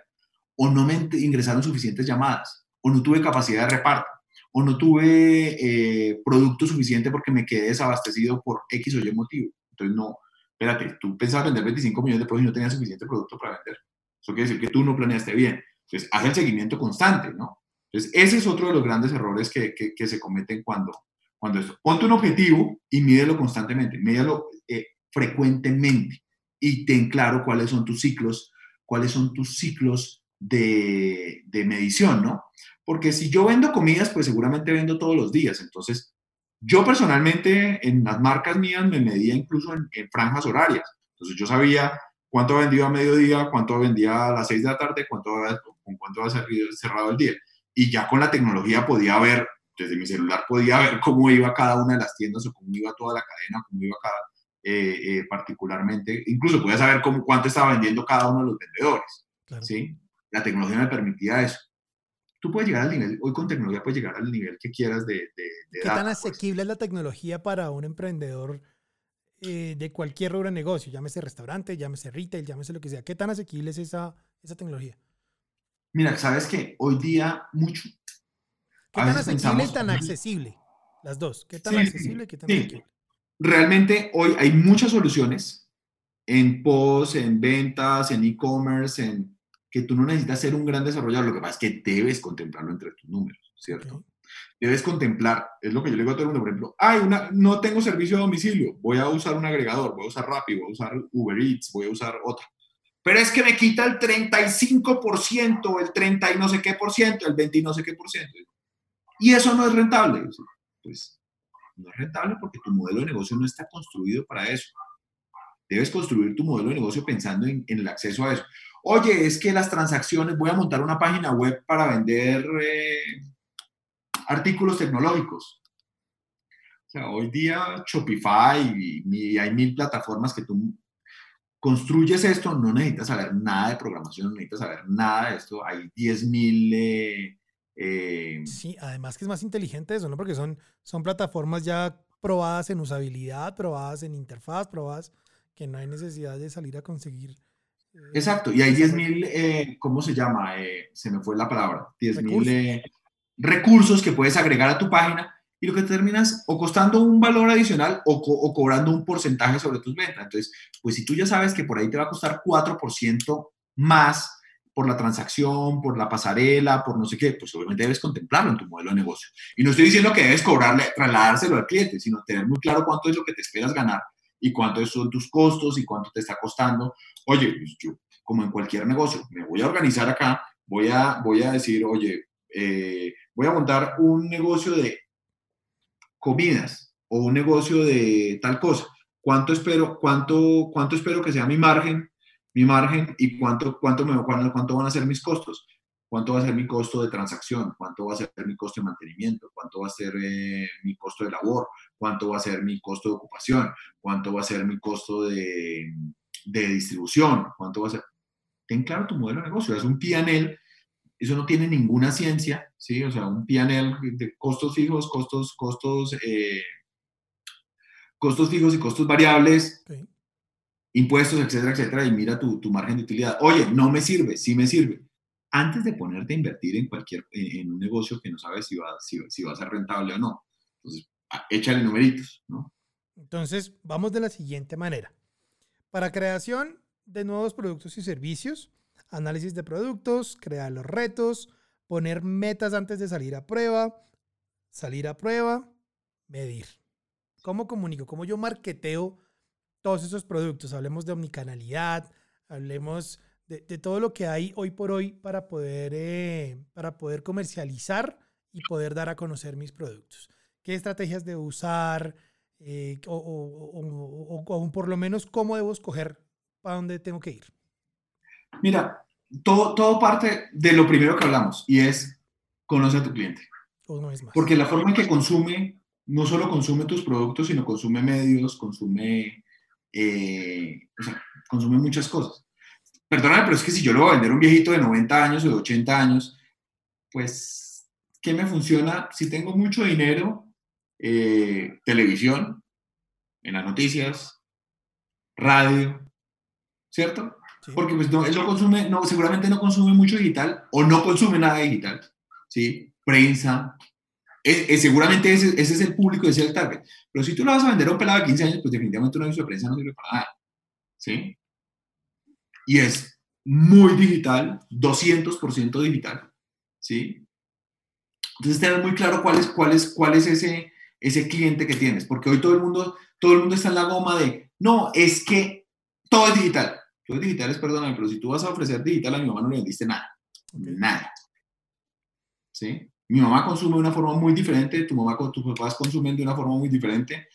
O no me ingresaron suficientes llamadas, o no tuve capacidad de reparto, o no tuve eh, producto suficiente porque me quedé desabastecido por X o Y motivo. Entonces, no, espérate, tú pensabas vender 25 millones de pesos y no tenías suficiente producto para vender. Eso quiere decir que tú no planeaste bien. Entonces, haz el seguimiento constante, ¿no? Entonces, ese es otro de los grandes errores que, que, se cometen cuando, cuando esto. Ponte un objetivo y mídelo constantemente, mídelo eh, frecuentemente y ten claro cuáles son tus ciclos, cuáles son tus ciclos de, de, medición, ¿no? Porque si yo vendo comidas, pues seguramente vendo todos los días. Entonces, yo personalmente en las marcas mías me medía incluso en, en franjas horarias. Entonces, yo sabía cuánto vendido a mediodía, cuánto vendía a las 6 de la tarde, cuánto, con cuánto va cerrado el día. Y ya con la tecnología podía ver, desde mi celular podía ver cómo iba cada una de las tiendas o cómo iba toda la cadena, cómo iba cada, eh, eh, particularmente, incluso podía saber cómo, cuánto estaba vendiendo cada uno de los vendedores. ¿sí? La tecnología me permitía eso. Tú puedes llegar al nivel, hoy con tecnología puedes llegar al nivel que quieras de... de, ¿Qué tan pues. asequible es la tecnología para un emprendedor? Eh, de cualquier rubro de negocio, llámese restaurante, llámese retail, llámese lo que sea. ¿Qué tan asequible es esa, esa tecnología? Mira, sabes que hoy día mucho. ¿Qué tan asequible y tan accesible? Las dos. ¿Qué tan accesible y qué tan asequible? Realmente hoy hay muchas soluciones en post, en ventas, en e-commerce, en que tú no necesitas ser un gran desarrollador. Lo que pasa es que debes contemplarlo entre tus números, ¿cierto? debes contemplar, es lo que yo le digo a todo el mundo, por ejemplo, ay, una, no tengo servicio a domicilio, voy a usar un agregador, voy a usar Rappi, voy a usar Uber Eats, voy a usar otro. Pero es que me quita el 35%, el 30 y no sé qué por ciento, el 20 y no sé qué por ciento. Y eso no es rentable. Pues no es rentable porque tu modelo de negocio no está construido para eso. Debes construir tu modelo de negocio pensando en, el acceso a eso. Oye, es que las transacciones, voy a montar una página web para vender eh, artículos tecnológicos. O sea, hoy día Shopify y, hay mil plataformas que tú construyes esto, no necesitas saber nada de programación, no necesitas saber nada de esto. Hay 10 mil... Eh, eh, sí, además que es más inteligente eso, ¿no? Porque son, son plataformas ya probadas en usabilidad, probadas en interfaz, probadas que no hay necesidad de salir a conseguir. Eh, Exacto, y hay 10.000, ¿cómo se llama? se me fue la palabra. 10.000 recursos que puedes agregar a tu página y lo que terminas o costando un valor adicional o, cobrando un porcentaje sobre tus ventas. Entonces, pues si tú ya sabes que por ahí te va a costar 4% más por la transacción, por la pasarela, por no sé qué, pues obviamente debes contemplarlo en tu modelo de negocio. Y no estoy diciendo que debes cobrarle, trasladárselo al cliente, sino tener muy claro cuánto es lo que te esperas ganar y cuántos son tus costos y cuánto te está costando. Oye, pues yo, como en cualquier negocio, me voy a organizar acá, voy a, voy a decir, oye, eh, voy a montar un negocio de comidas o un negocio de tal cosa. ¿Cuánto espero, cuánto, cuánto espero que sea mi margen mi margen y cuánto, cuánto, me, cuánto, van a ser mis costos. ¿Cuánto va a ser mi costo de transacción? ¿Cuánto va a ser mi costo de mantenimiento? ¿Cuánto va a ser eh, mi costo de labor? ¿Cuánto va a ser mi costo de ocupación? ¿Cuánto va a ser mi costo de, de distribución? ¿Cuánto va a ser? Ten claro tu modelo de negocio. Es un PNL. Eso no tiene ninguna ciencia, ¿sí? O sea, un PNL de costos fijos, costos, costos, eh, costos fijos y costos variables impuestos, etcétera, etcétera, y mira tu, tu, margen de utilidad. Oye, no me sirve, sí me sirve. Antes de ponerte a invertir en cualquier, en un negocio que no sabes si va, si, si va a ser rentable o no. Entonces, échale numeritos, ¿no? Entonces, vamos de la siguiente manera. Para creación de nuevos productos y servicios, análisis de productos, crear los retos, poner metas antes de salir a prueba, salir a prueba, medir. ¿Cómo comunico? ¿Cómo yo marketeo todos esos productos. Hablemos de omnicanalidad, hablemos de, todo lo que hay hoy por hoy para poder, eh, para poder comercializar y poder dar a conocer mis productos. ¿Qué estrategias debo usar? Eh, o, o, por lo menos cómo debo escoger para dónde tengo que ir. Mira, todo, todo parte de lo primero que hablamos y es conoce a tu cliente. Porque la forma en que consume, no solo consume tus productos, sino consume medios, consume eh, o sea, consume muchas cosas. Perdóname, pero es que si yo le voy a vender un viejito de 90 años o de 80 años, pues, ¿qué me funciona? Si tengo mucho dinero, eh, televisión, en las noticias, radio, ¿cierto? Porque pues no, él no consume, no, seguramente no consume mucho digital o no consume nada digital, ¿sí? Prensa, seguramente ese, ese, es el público, ese es el target. Pero si tú lo vas a vender a un pelado de 15 años, pues definitivamente una aviso de prensa no sirve para nada. ¿Sí? Y es muy digital, 200% digital. ¿Sí? Entonces, tener muy claro cuál es, cuál es, cuál es ese, ese cliente que tienes. Porque hoy todo el, mundo, todo el mundo está en la goma de, no, es que todo es digital. Todo es digital, es perdóname, pero si tú vas a ofrecer digital a mi mamá no le vendiste nada. Nada. ¿Sí? Mi mamá consume de una forma muy diferente, tu mamá, tus papás consumen de una forma muy diferente.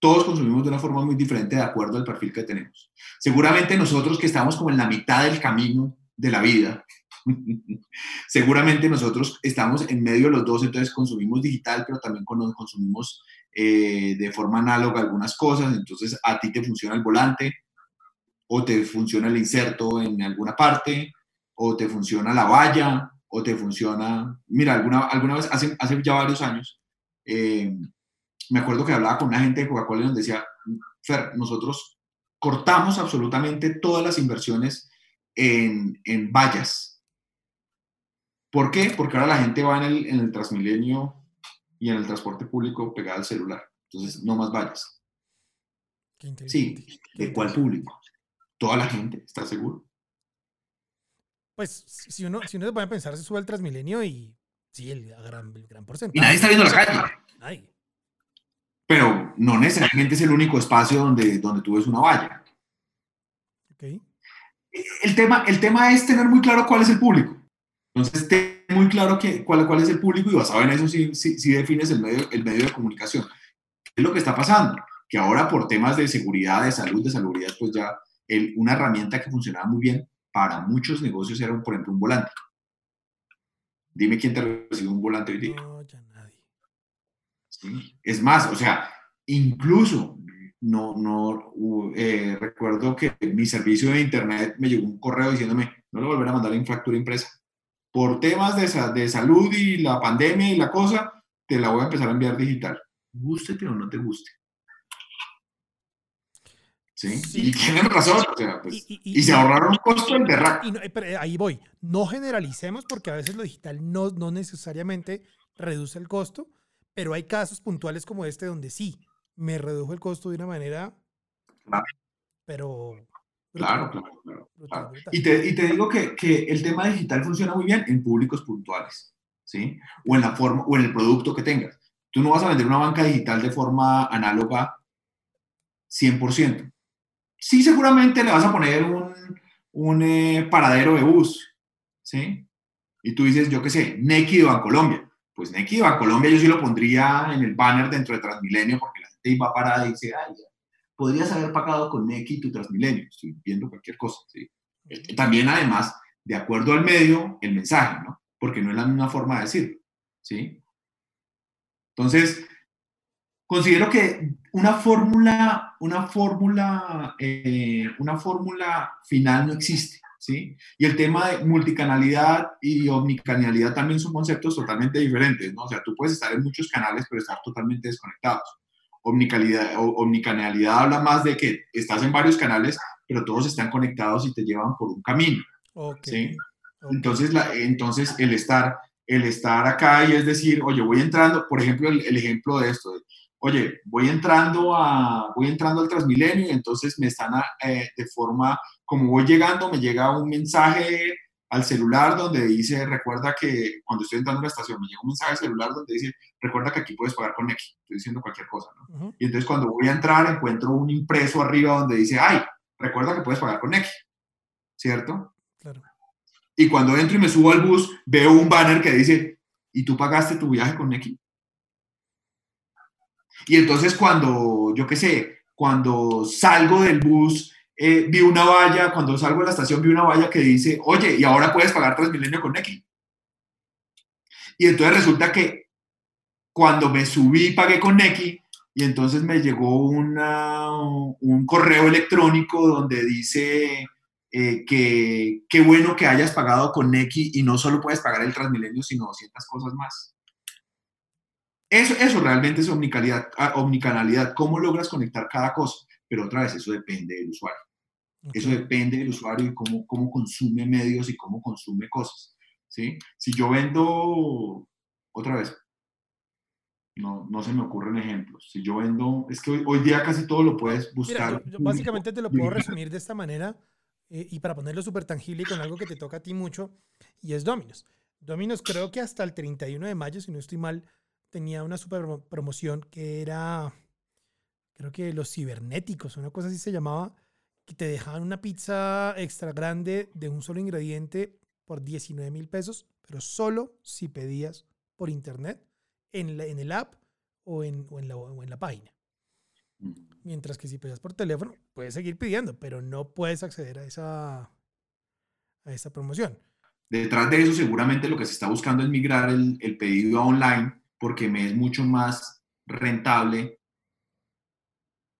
Todos consumimos de una forma muy diferente de acuerdo al perfil que tenemos. Seguramente nosotros que estamos como en la mitad del camino de la vida, seguramente nosotros estamos en medio de los dos, entonces consumimos digital, pero también consumimos eh, de forma análoga algunas cosas, entonces a ti te funciona el volante o te funciona el inserto en alguna parte o te funciona la valla o te funciona. Mira, alguna, alguna vez, hace, hace ya varios años, eh, me acuerdo que hablaba con una gente de Coca-Cola y nos decía, Fer, nosotros cortamos absolutamente todas las inversiones en, en vallas. ¿Por qué? Porque ahora la gente va en el, en el Transmilenio y en el transporte público pegada al celular. Entonces, no más vallas. Sí, ¿de cuál público? Toda la gente, ¿estás seguro? pues si uno, si uno se pone a pensar, se sube al Transmilenio y sí, el gran, gran porcentaje. Y nadie está viendo la calle. Nadie. Pero no necesariamente es el único espacio donde, donde tú ves una valla. Okay. El, tema, el tema es tener muy claro cuál es el público. Entonces, ten muy claro que, cuál, cuál es el público y basado en eso sí, sí, defines el medio, el medio de comunicación. ¿Qué es lo que está pasando? Que ahora por temas de seguridad, de salud, de salubridad, pues ya el, una herramienta que funcionaba muy bien para muchos negocios era, por ejemplo, un volante. Dime quién te recibe un volante hoy día. No, ya nadie. Es más, o sea, incluso no, no eh, recuerdo que mi servicio de internet me llegó un correo diciéndome, no le volveré a mandar la factura impresa. Por temas de, de salud y la pandemia y la cosa, te la voy a empezar a enviar digital. Gústete o no te guste. ¿sí? Y tienen razón, pues, y, se ahorraron un costo en berraco. pero eh, ahí voy, no generalicemos porque a veces lo digital no, no necesariamente reduce el costo, pero hay casos puntuales como este donde sí, me redujo el costo de una manera, claro. pero... Claro, claro, claro. Y, te, y, te, digo que, que, el tema digital funciona muy bien en públicos puntuales, ¿sí? O en la forma, o en el producto que tengas. Tú no vas a vender una banca digital de forma análoga 100%. Sí, seguramente le vas a poner un, un eh, paradero de bus, ¿sí? Y tú dices, yo qué sé, Neki de Bancolombia. Pues Neki de Bancolombia yo sí lo pondría en el banner dentro de Transmilenio porque la gente iba parada y dice, ay, podrías haber pagado con Neki tu Transmilenio. Estoy viendo cualquier cosa, ¿sí? Eh, también, además, de acuerdo al medio, el mensaje, ¿no? Porque no es la misma forma de decirlo, ¿sí? Entonces, considero que una fórmula, una fórmula, eh, una fórmula final no existe, ¿sí? Y el tema de multicanalidad y omnicanalidad también son conceptos totalmente diferentes, ¿no? O sea, tú puedes estar en muchos canales, pero estar totalmente desconectados. Omnicanalidad, omnicanalidad habla más de que estás en varios canales, pero todos están conectados y te llevan por un camino, ¿sí? Entonces, la, entonces el estar el estar acá y es decir, oye, voy entrando, por ejemplo, el, el ejemplo de esto, oye, voy entrando, a, voy entrando al Transmilenio y entonces me están eh, de forma, como voy llegando, me llega un mensaje al celular donde dice, recuerda que cuando estoy entrando a la estación, me llega un mensaje al celular donde dice, recuerda que aquí puedes pagar con X, estoy diciendo cualquier cosa, ¿no? Y entonces cuando voy a entrar encuentro un impreso arriba donde dice, ay, recuerda que puedes pagar con X, ¿cierto? Claro. Y cuando entro y me subo al bus, veo un banner que dice, ¿y tú pagaste tu viaje con X? Y entonces cuando, yo qué sé, cuando salgo del bus, eh, vi una valla, cuando salgo de la estación vi una valla que dice, oye, y ahora puedes pagar Transmilenio con X. Y entonces resulta que cuando me subí pagué con X y entonces me llegó una, un correo electrónico donde dice eh, que qué bueno que hayas pagado con X y no solo puedes pagar el Transmilenio, sino ciertas cosas más. Eso, eso realmente es omnicanalidad, ah, omnicanalidad, cómo logras conectar cada cosa, pero otra vez eso depende del usuario. Eso depende del usuario y cómo, cómo consume medios y cómo consume cosas. ¿sí? Si yo vendo, otra vez, no, no se me ocurren ejemplos. Si yo vendo, es que hoy, día casi todo lo puedes buscar. básicamente te lo puedo resumir de esta manera eh, y para ponerlo súper tangible y con algo que te toca a ti mucho, y es Dominos. Dominos creo que hasta el 31 de mayo, si no estoy mal, tenía una super promoción que era, creo que los cibernéticos, una cosa así se llamaba, que te dejaban una pizza extra grande de un solo ingrediente por 19 mil pesos, pero solo si pedías por internet, en, en el app o en, o en, la, o en la página. Mm. Mientras que si pedías por teléfono, puedes seguir pidiendo, pero no puedes acceder a esa, a esa promoción. Detrás de eso, seguramente lo que se está buscando es migrar el, el pedido a online porque me es mucho más rentable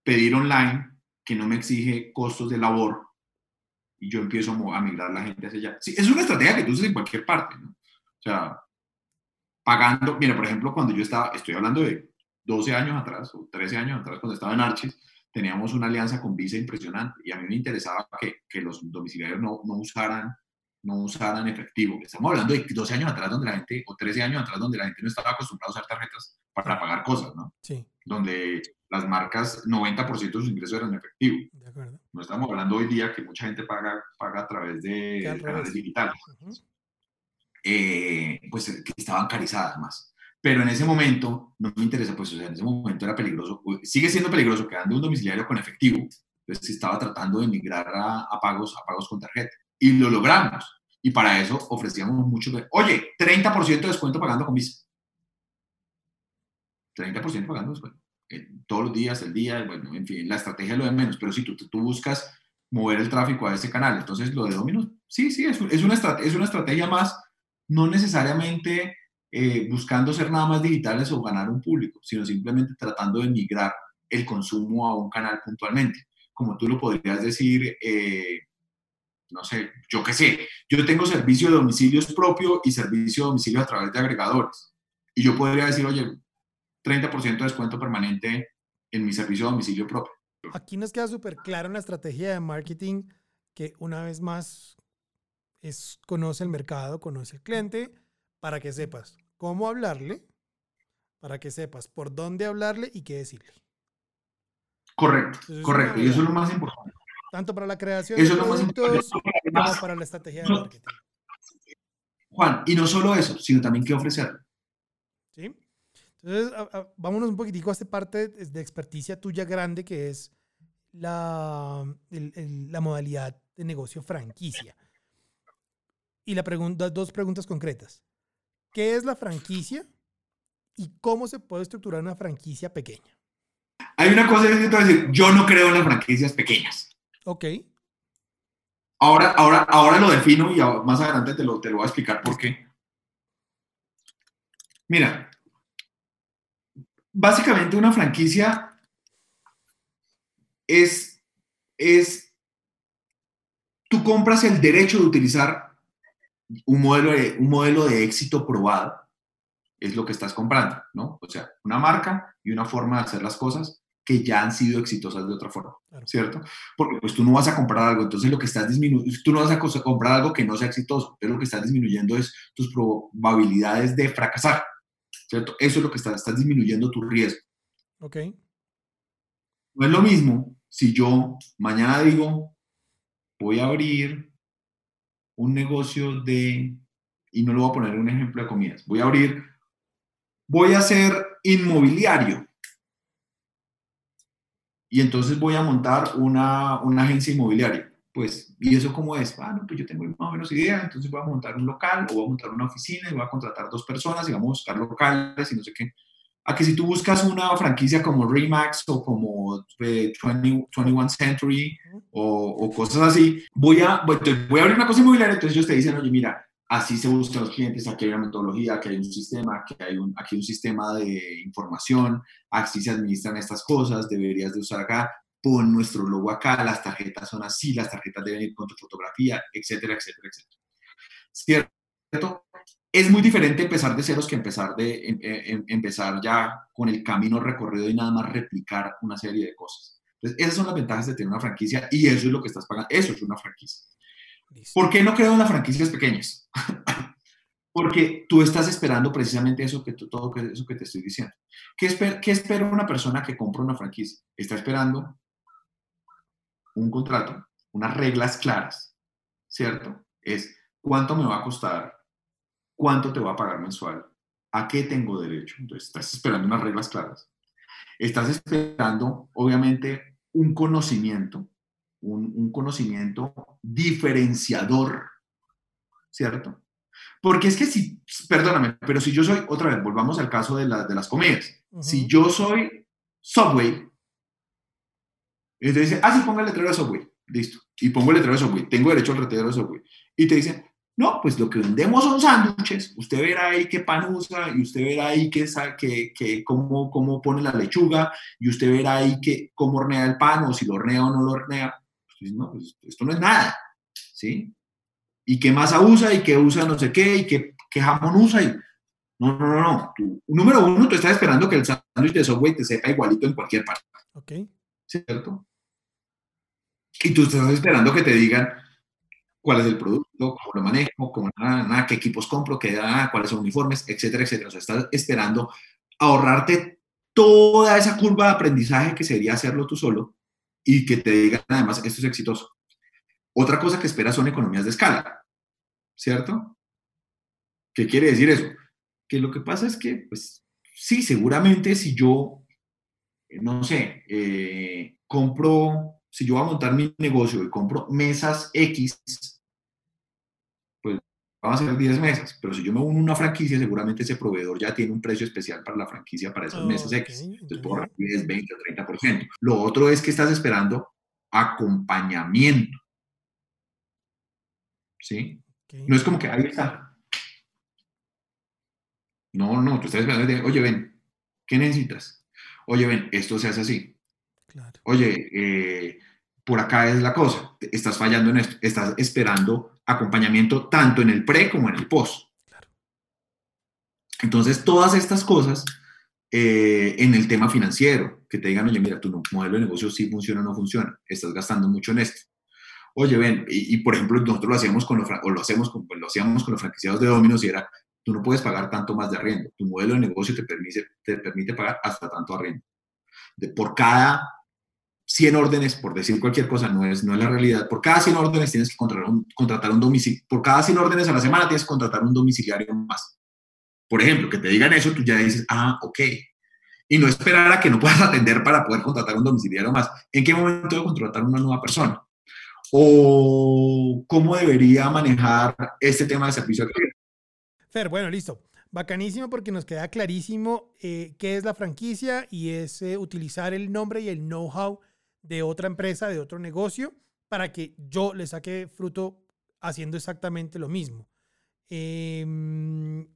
pedir online que no me exige costos de labor y yo empiezo a migrar la gente hacia allá. Sí, es una estrategia que tú usas en cualquier parte, ¿no? O sea, pagando, mira, por ejemplo, cuando yo estaba, estoy hablando de 12 años atrás o 13 años atrás, cuando estaba en Archis, teníamos una alianza con Visa impresionante y a mí me interesaba que, que los domiciliarios no, no usaran no usaran efectivo. Estamos hablando de 12 años atrás donde la gente, o 13 años atrás donde la gente no estaba acostumbrada a usar tarjetas para pagar cosas, ¿no? Sí. Donde las marcas, 90% de sus ingresos eran efectivo. De acuerdo. No estamos hablando hoy día que mucha gente paga, paga a través de canales digitales. Eh, pues que estaban carizadas más. Pero en ese momento no me interesa, pues o sea, en ese momento era peligroso, sigue siendo peligroso quedando un domiciliario con efectivo, entonces estaba tratando de migrar a, a, pagos, a pagos con tarjeta. Y lo logramos. Y para eso ofrecíamos mucho. Oye, 30% de descuento pagando con Visa. 30% pagando descuento. Eh, todos los días, el día, bueno, en fin, la estrategia es lo de menos, pero si tú, tú buscas mover el tráfico a ese canal, entonces lo de Domino's, sí, sí, es, es, una, es una estrategia más, no necesariamente eh, buscando ser nada más digitales o ganar un público, sino simplemente tratando de migrar el consumo a un canal puntualmente. Como tú lo podrías decir, eh, no sé, yo qué sé, yo tengo servicio de domicilios propio y servicio de domicilio a través de agregadores. Y yo podría decir, oye, 30% de descuento permanente en mi servicio de domicilio propio. Aquí nos queda súper claro una estrategia de marketing que una vez más es conoce el mercado, conoce el cliente, para que sepas cómo hablarle, para que sepas por dónde hablarle y qué decirle. Correcto, correcto. Y eso es lo más importante. Tanto para la creación de productos como para la estrategia de marketing. Juan, y no solo eso, sino también qué ofrecer. ¿Sí? Entonces, vámonos un poquitico a esta parte de experticia tuya grande, que es la, la modalidad de negocio franquicia. Y la pregunta, dos preguntas concretas. ¿Qué es la franquicia y cómo se puede estructurar una franquicia pequeña? Hay una cosa que te decir, yo no creo en las franquicias pequeñas. Ok. Ahora, ahora, ahora lo defino y más adelante te lo, te lo voy a explicar por qué. Mira, básicamente una franquicia es, es, tú compras el derecho de utilizar un modelo de, un modelo de éxito probado, es lo que estás comprando, ¿no? O sea, una marca y una forma de hacer las cosas que ya han sido exitosas de otra forma, ¿cierto? Porque pues tú no vas a comprar algo, entonces lo que estás disminuyendo, tú no vas a comprar algo que no sea exitoso, entonces lo que estás disminuyendo es tus probabilidades de fracasar, ¿cierto? Eso es lo que estás disminuyendo tu riesgo. Ok. No es lo mismo si yo mañana digo, voy a abrir un negocio de, y no lo voy a poner un ejemplo de comidas, voy a abrir, voy a ser inmobiliario y entonces voy a montar una, una agencia inmobiliaria. Pues, ¿y eso cómo es? Bueno, pues yo tengo más o menos idea, entonces voy a montar un local o voy a montar una oficina y voy a contratar dos personas y vamos a buscar locales y no sé qué. A que si tú buscas una franquicia como Remax o como 21 eh, Century o, o, cosas así, voy a, voy a abrir una cosa inmobiliaria, entonces ellos te dicen, oye, mira, así se buscan los clientes, aquí hay una metodología, aquí hay un sistema, aquí hay un, aquí un sistema de información, así se administran estas cosas, deberías de usar acá, pon nuestro logo acá, las tarjetas son así, las tarjetas deben ir con tu fotografía, etcétera, etcétera, etcétera. ¿Cierto? Es muy diferente empezar de ceros que empezar, de, em, em, em, empezar ya con el camino recorrido y nada más replicar una serie de cosas. Entonces, esas son las ventajas de tener una franquicia y eso es lo que estás pagando. Eso es una franquicia. ¿Por qué no creo en las franquicias pequeñas? Porque tú estás esperando precisamente eso que, todo eso que te estoy diciendo. ¿Qué, ¿Qué espera una persona que compra una franquicia? Está esperando un contrato, unas reglas claras, ¿cierto? Es cuánto me va a costar, cuánto te va a pagar mensual, a qué tengo derecho. Entonces, estás esperando unas reglas claras. Estás esperando, obviamente, un conocimiento un, conocimiento diferenciador, ¿cierto? Porque es que si, perdóname, pero si yo soy, otra vez, volvamos al caso de, de las comidas. Si yo soy Subway, entonces dice, ah, sí, ponga el letrero de Subway, listo. Y pongo el letrero de Subway, tengo derecho al letrero de Subway. Y te dicen, no, pues lo que vendemos son sándwiches. Usted verá ahí qué pan usa y usted verá ahí qué, que, que, cómo, cómo pone la lechuga y usted verá ahí que, cómo hornea el pan o si lo hornea o no lo hornea. Pues, no, pues, esto no es nada, ¿sí? ¿Y qué masa usa? ¿Y qué usa no sé qué? ¿Y qué, qué jamón usa? Y, no, no, no, no. número uno, tú estás esperando que el sándwich de Subway te sepa igualito en cualquier parte. Ok. ¿Cierto? Y tú estás esperando que te digan cuál es el producto, cómo lo manejo, cómo, nada, qué equipos compro, qué, ah, cuáles son uniformes, etcétera, etcétera. O sea, estás esperando ahorrarte toda esa curva de aprendizaje que sería hacerlo tú solo y que te digan además esto es exitoso. Otra cosa que espera son economías de escala, ¿cierto? ¿Qué quiere decir eso? Que lo que pasa es que, pues, sí, seguramente si yo, no sé, eh, compro, si yo voy a montar mi negocio y compro mesas X van a ser 10 mesas, pero si yo me uno a una franquicia, seguramente ese proveedor ya tiene un precio especial para la franquicia para esas mesas X. Entonces, por 10, 20 o 30%. Lo otro es que estás esperando acompañamiento. ¿Sí? No es como que ahí está. No, no, tú estás esperando, oye, ven, ¿qué necesitas? Oye, ven, esto se hace así. Oye, eh, por acá es la cosa, estás fallando en esto, estás esperando acompañamiento tanto en el pre como en el post. Entonces, todas estas cosas eh, en el tema financiero, que te digan, oye, mira, tu modelo de negocio sí funciona o no funciona, estás gastando mucho en esto. Oye, ven, y, por ejemplo, nosotros lo hacíamos con los, o lo hacemos con, pues, lo hacíamos con los franquiciados de Dominos y era, tú no puedes pagar tanto más de arriendo. Tu modelo de negocio te permite, te permite pagar hasta tanto arriendo. De, por cada 100 órdenes, por decir cualquier cosa, no es, no es la realidad. Por cada 100 órdenes tienes que contratar un, contratar un domicilio. Por cada 100 órdenes a la semana tienes que contratar un domiciliario más. Por ejemplo, que te digan eso, tú ya dices, ah, ok. Y no esperar a que no puedas atender para poder contratar un domiciliario más. ¿En qué momento de contratar una nueva persona? ¿O cómo debería manejar este tema de servicio al cliente? Fer, bueno, listo. Bacanísimo porque nos queda clarísimo eh, qué es la franquicia y es eh, utilizar el nombre y el know-how de otra empresa, de otro negocio, para que yo le saque fruto haciendo exactamente lo mismo. Em,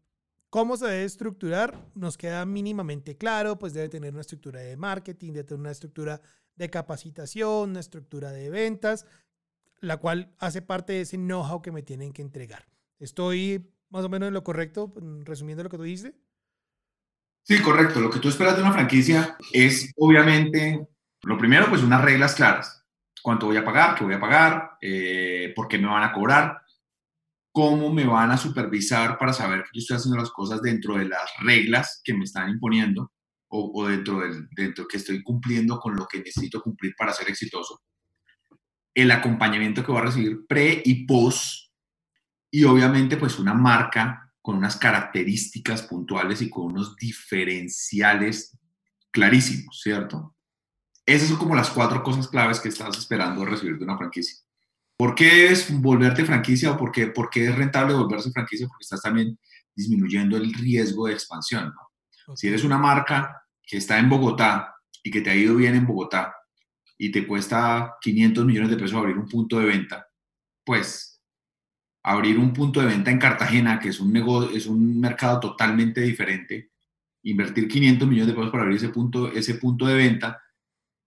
¿Cómo se debe estructurar? Nos queda mínimamente claro, pues debe tener una estructura de marketing, debe tener una estructura de capacitación, una estructura de ventas, la cual hace parte de ese know-how que me tienen que entregar. Estoy más o menos en lo correcto, resumiendo lo que tú dices. Sí, correcto. Lo que tú esperas de una franquicia es obviamente, lo primero, pues unas reglas claras. ¿Cuánto voy a pagar? ¿Qué voy a pagar? Eh, ¿Por qué me van a cobrar? ¿Cómo me van a supervisar para saber que yo estoy haciendo las cosas dentro de las reglas que me están imponiendo o, o dentro del dentro que estoy cumpliendo con lo que necesito cumplir para ser exitoso? El acompañamiento que voy a recibir pre y post y obviamente pues una marca con unas características puntuales y con unos diferenciales clarísimos, ¿cierto? Esas son como las cuatro cosas claves que estás esperando recibir de una franquicia. ¿Por qué es volverte franquicia o por qué, por qué es rentable volverse franquicia? Porque estás también disminuyendo el riesgo de expansión. Si eres una marca que está en Bogotá y que te ha ido bien en Bogotá y te cuesta 500 millones de pesos abrir un punto de venta, pues abrir un punto de venta en Cartagena, que es un, negocio, es un mercado totalmente diferente, invertir 500 millones de pesos para abrir ese punto, ese punto de venta,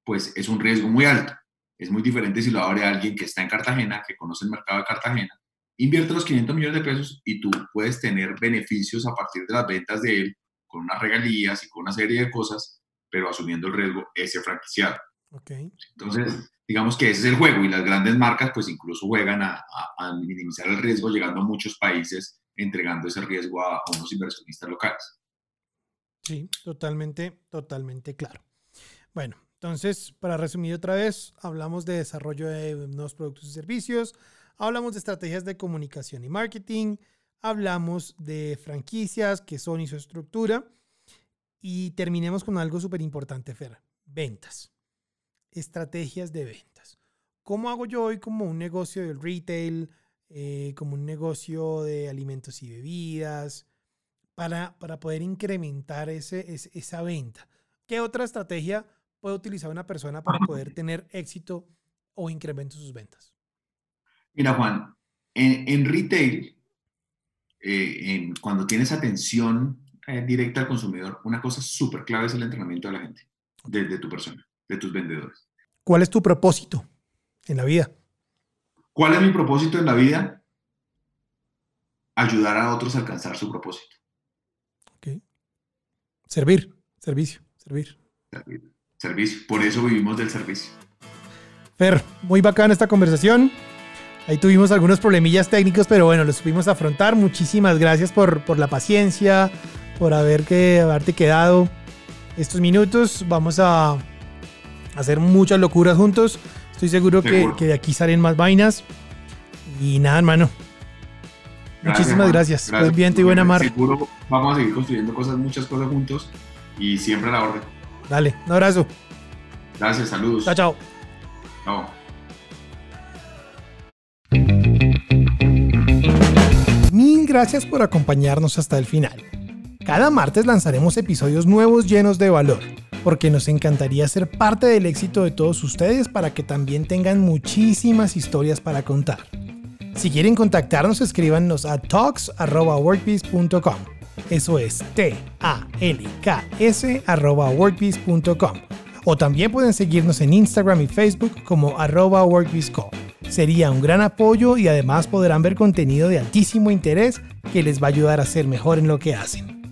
pues es un riesgo muy alto. Es muy diferente si lo abre alguien que está en Cartagena, que conoce el mercado de Cartagena, invierte los 500 millones de pesos y tú puedes tener beneficios a partir de las ventas de él, con unas regalías y con una serie de cosas, pero asumiendo el riesgo ese franquiciado. Okay. Entonces, digamos que ese es el juego y las grandes marcas pues incluso juegan a, minimizar el riesgo llegando a muchos países entregando ese riesgo a, a, unos inversionistas locales. Sí, totalmente, totalmente claro. Bueno, entonces, para resumir otra vez, hablamos de desarrollo de nuevos productos y servicios, hablamos de estrategias de comunicación y marketing, hablamos de franquicias, que son y su estructura, y terminemos con algo súper importante, Fer, ventas estrategias de ventas. ¿Cómo hago yo hoy como un negocio del retail, eh, como un negocio de alimentos y bebidas, para, para poder incrementar ese, esa venta? ¿Qué otra estrategia puede utilizar una persona para poder tener éxito o incremento en sus ventas? Mira, Juan, en, en retail, eh, en, cuando tienes atención eh, directa al consumidor, una cosa súper clave es el entrenamiento de la gente, desde de tu persona de tus vendedores. ¿Cuál es tu propósito en la vida? ¿Cuál es mi propósito en la vida? Ayudar a otros a alcanzar su propósito. Ok. Servir, servicio, servir. Servir, servicio. Por eso vivimos del servicio. Fer, muy bacana esta conversación. Ahí tuvimos algunos problemillas técnicos, pero bueno, los supimos afrontar. Muchísimas gracias por, por la paciencia, por haber que, haberte quedado estos minutos. Vamos a hacer muchas locuras juntos. Estoy seguro, que, que, de aquí salen más vainas. Y nada, hermano. Muchísimas gracias. gracias. Buen viento y buena mar. Seguro vamos a seguir construyendo cosas, muchas cosas juntos y siempre a la orden. Dale, un abrazo. Gracias, saludos. Chao, chao. Chao. Mil gracias por acompañarnos hasta el final. Cada martes lanzaremos episodios nuevos llenos de valor porque nos encantaría ser parte del éxito de todos ustedes para que también tengan muchísimas historias para contar. Si quieren contactarnos, escríbanos a talks.workpiece.com. Eso es T-A-L-K-S workpiece.com. O también pueden seguirnos en Instagram y Facebook como arroba. Sería un gran apoyo y además podrán ver contenido de altísimo interés que les va a ayudar a ser mejor en lo que hacen.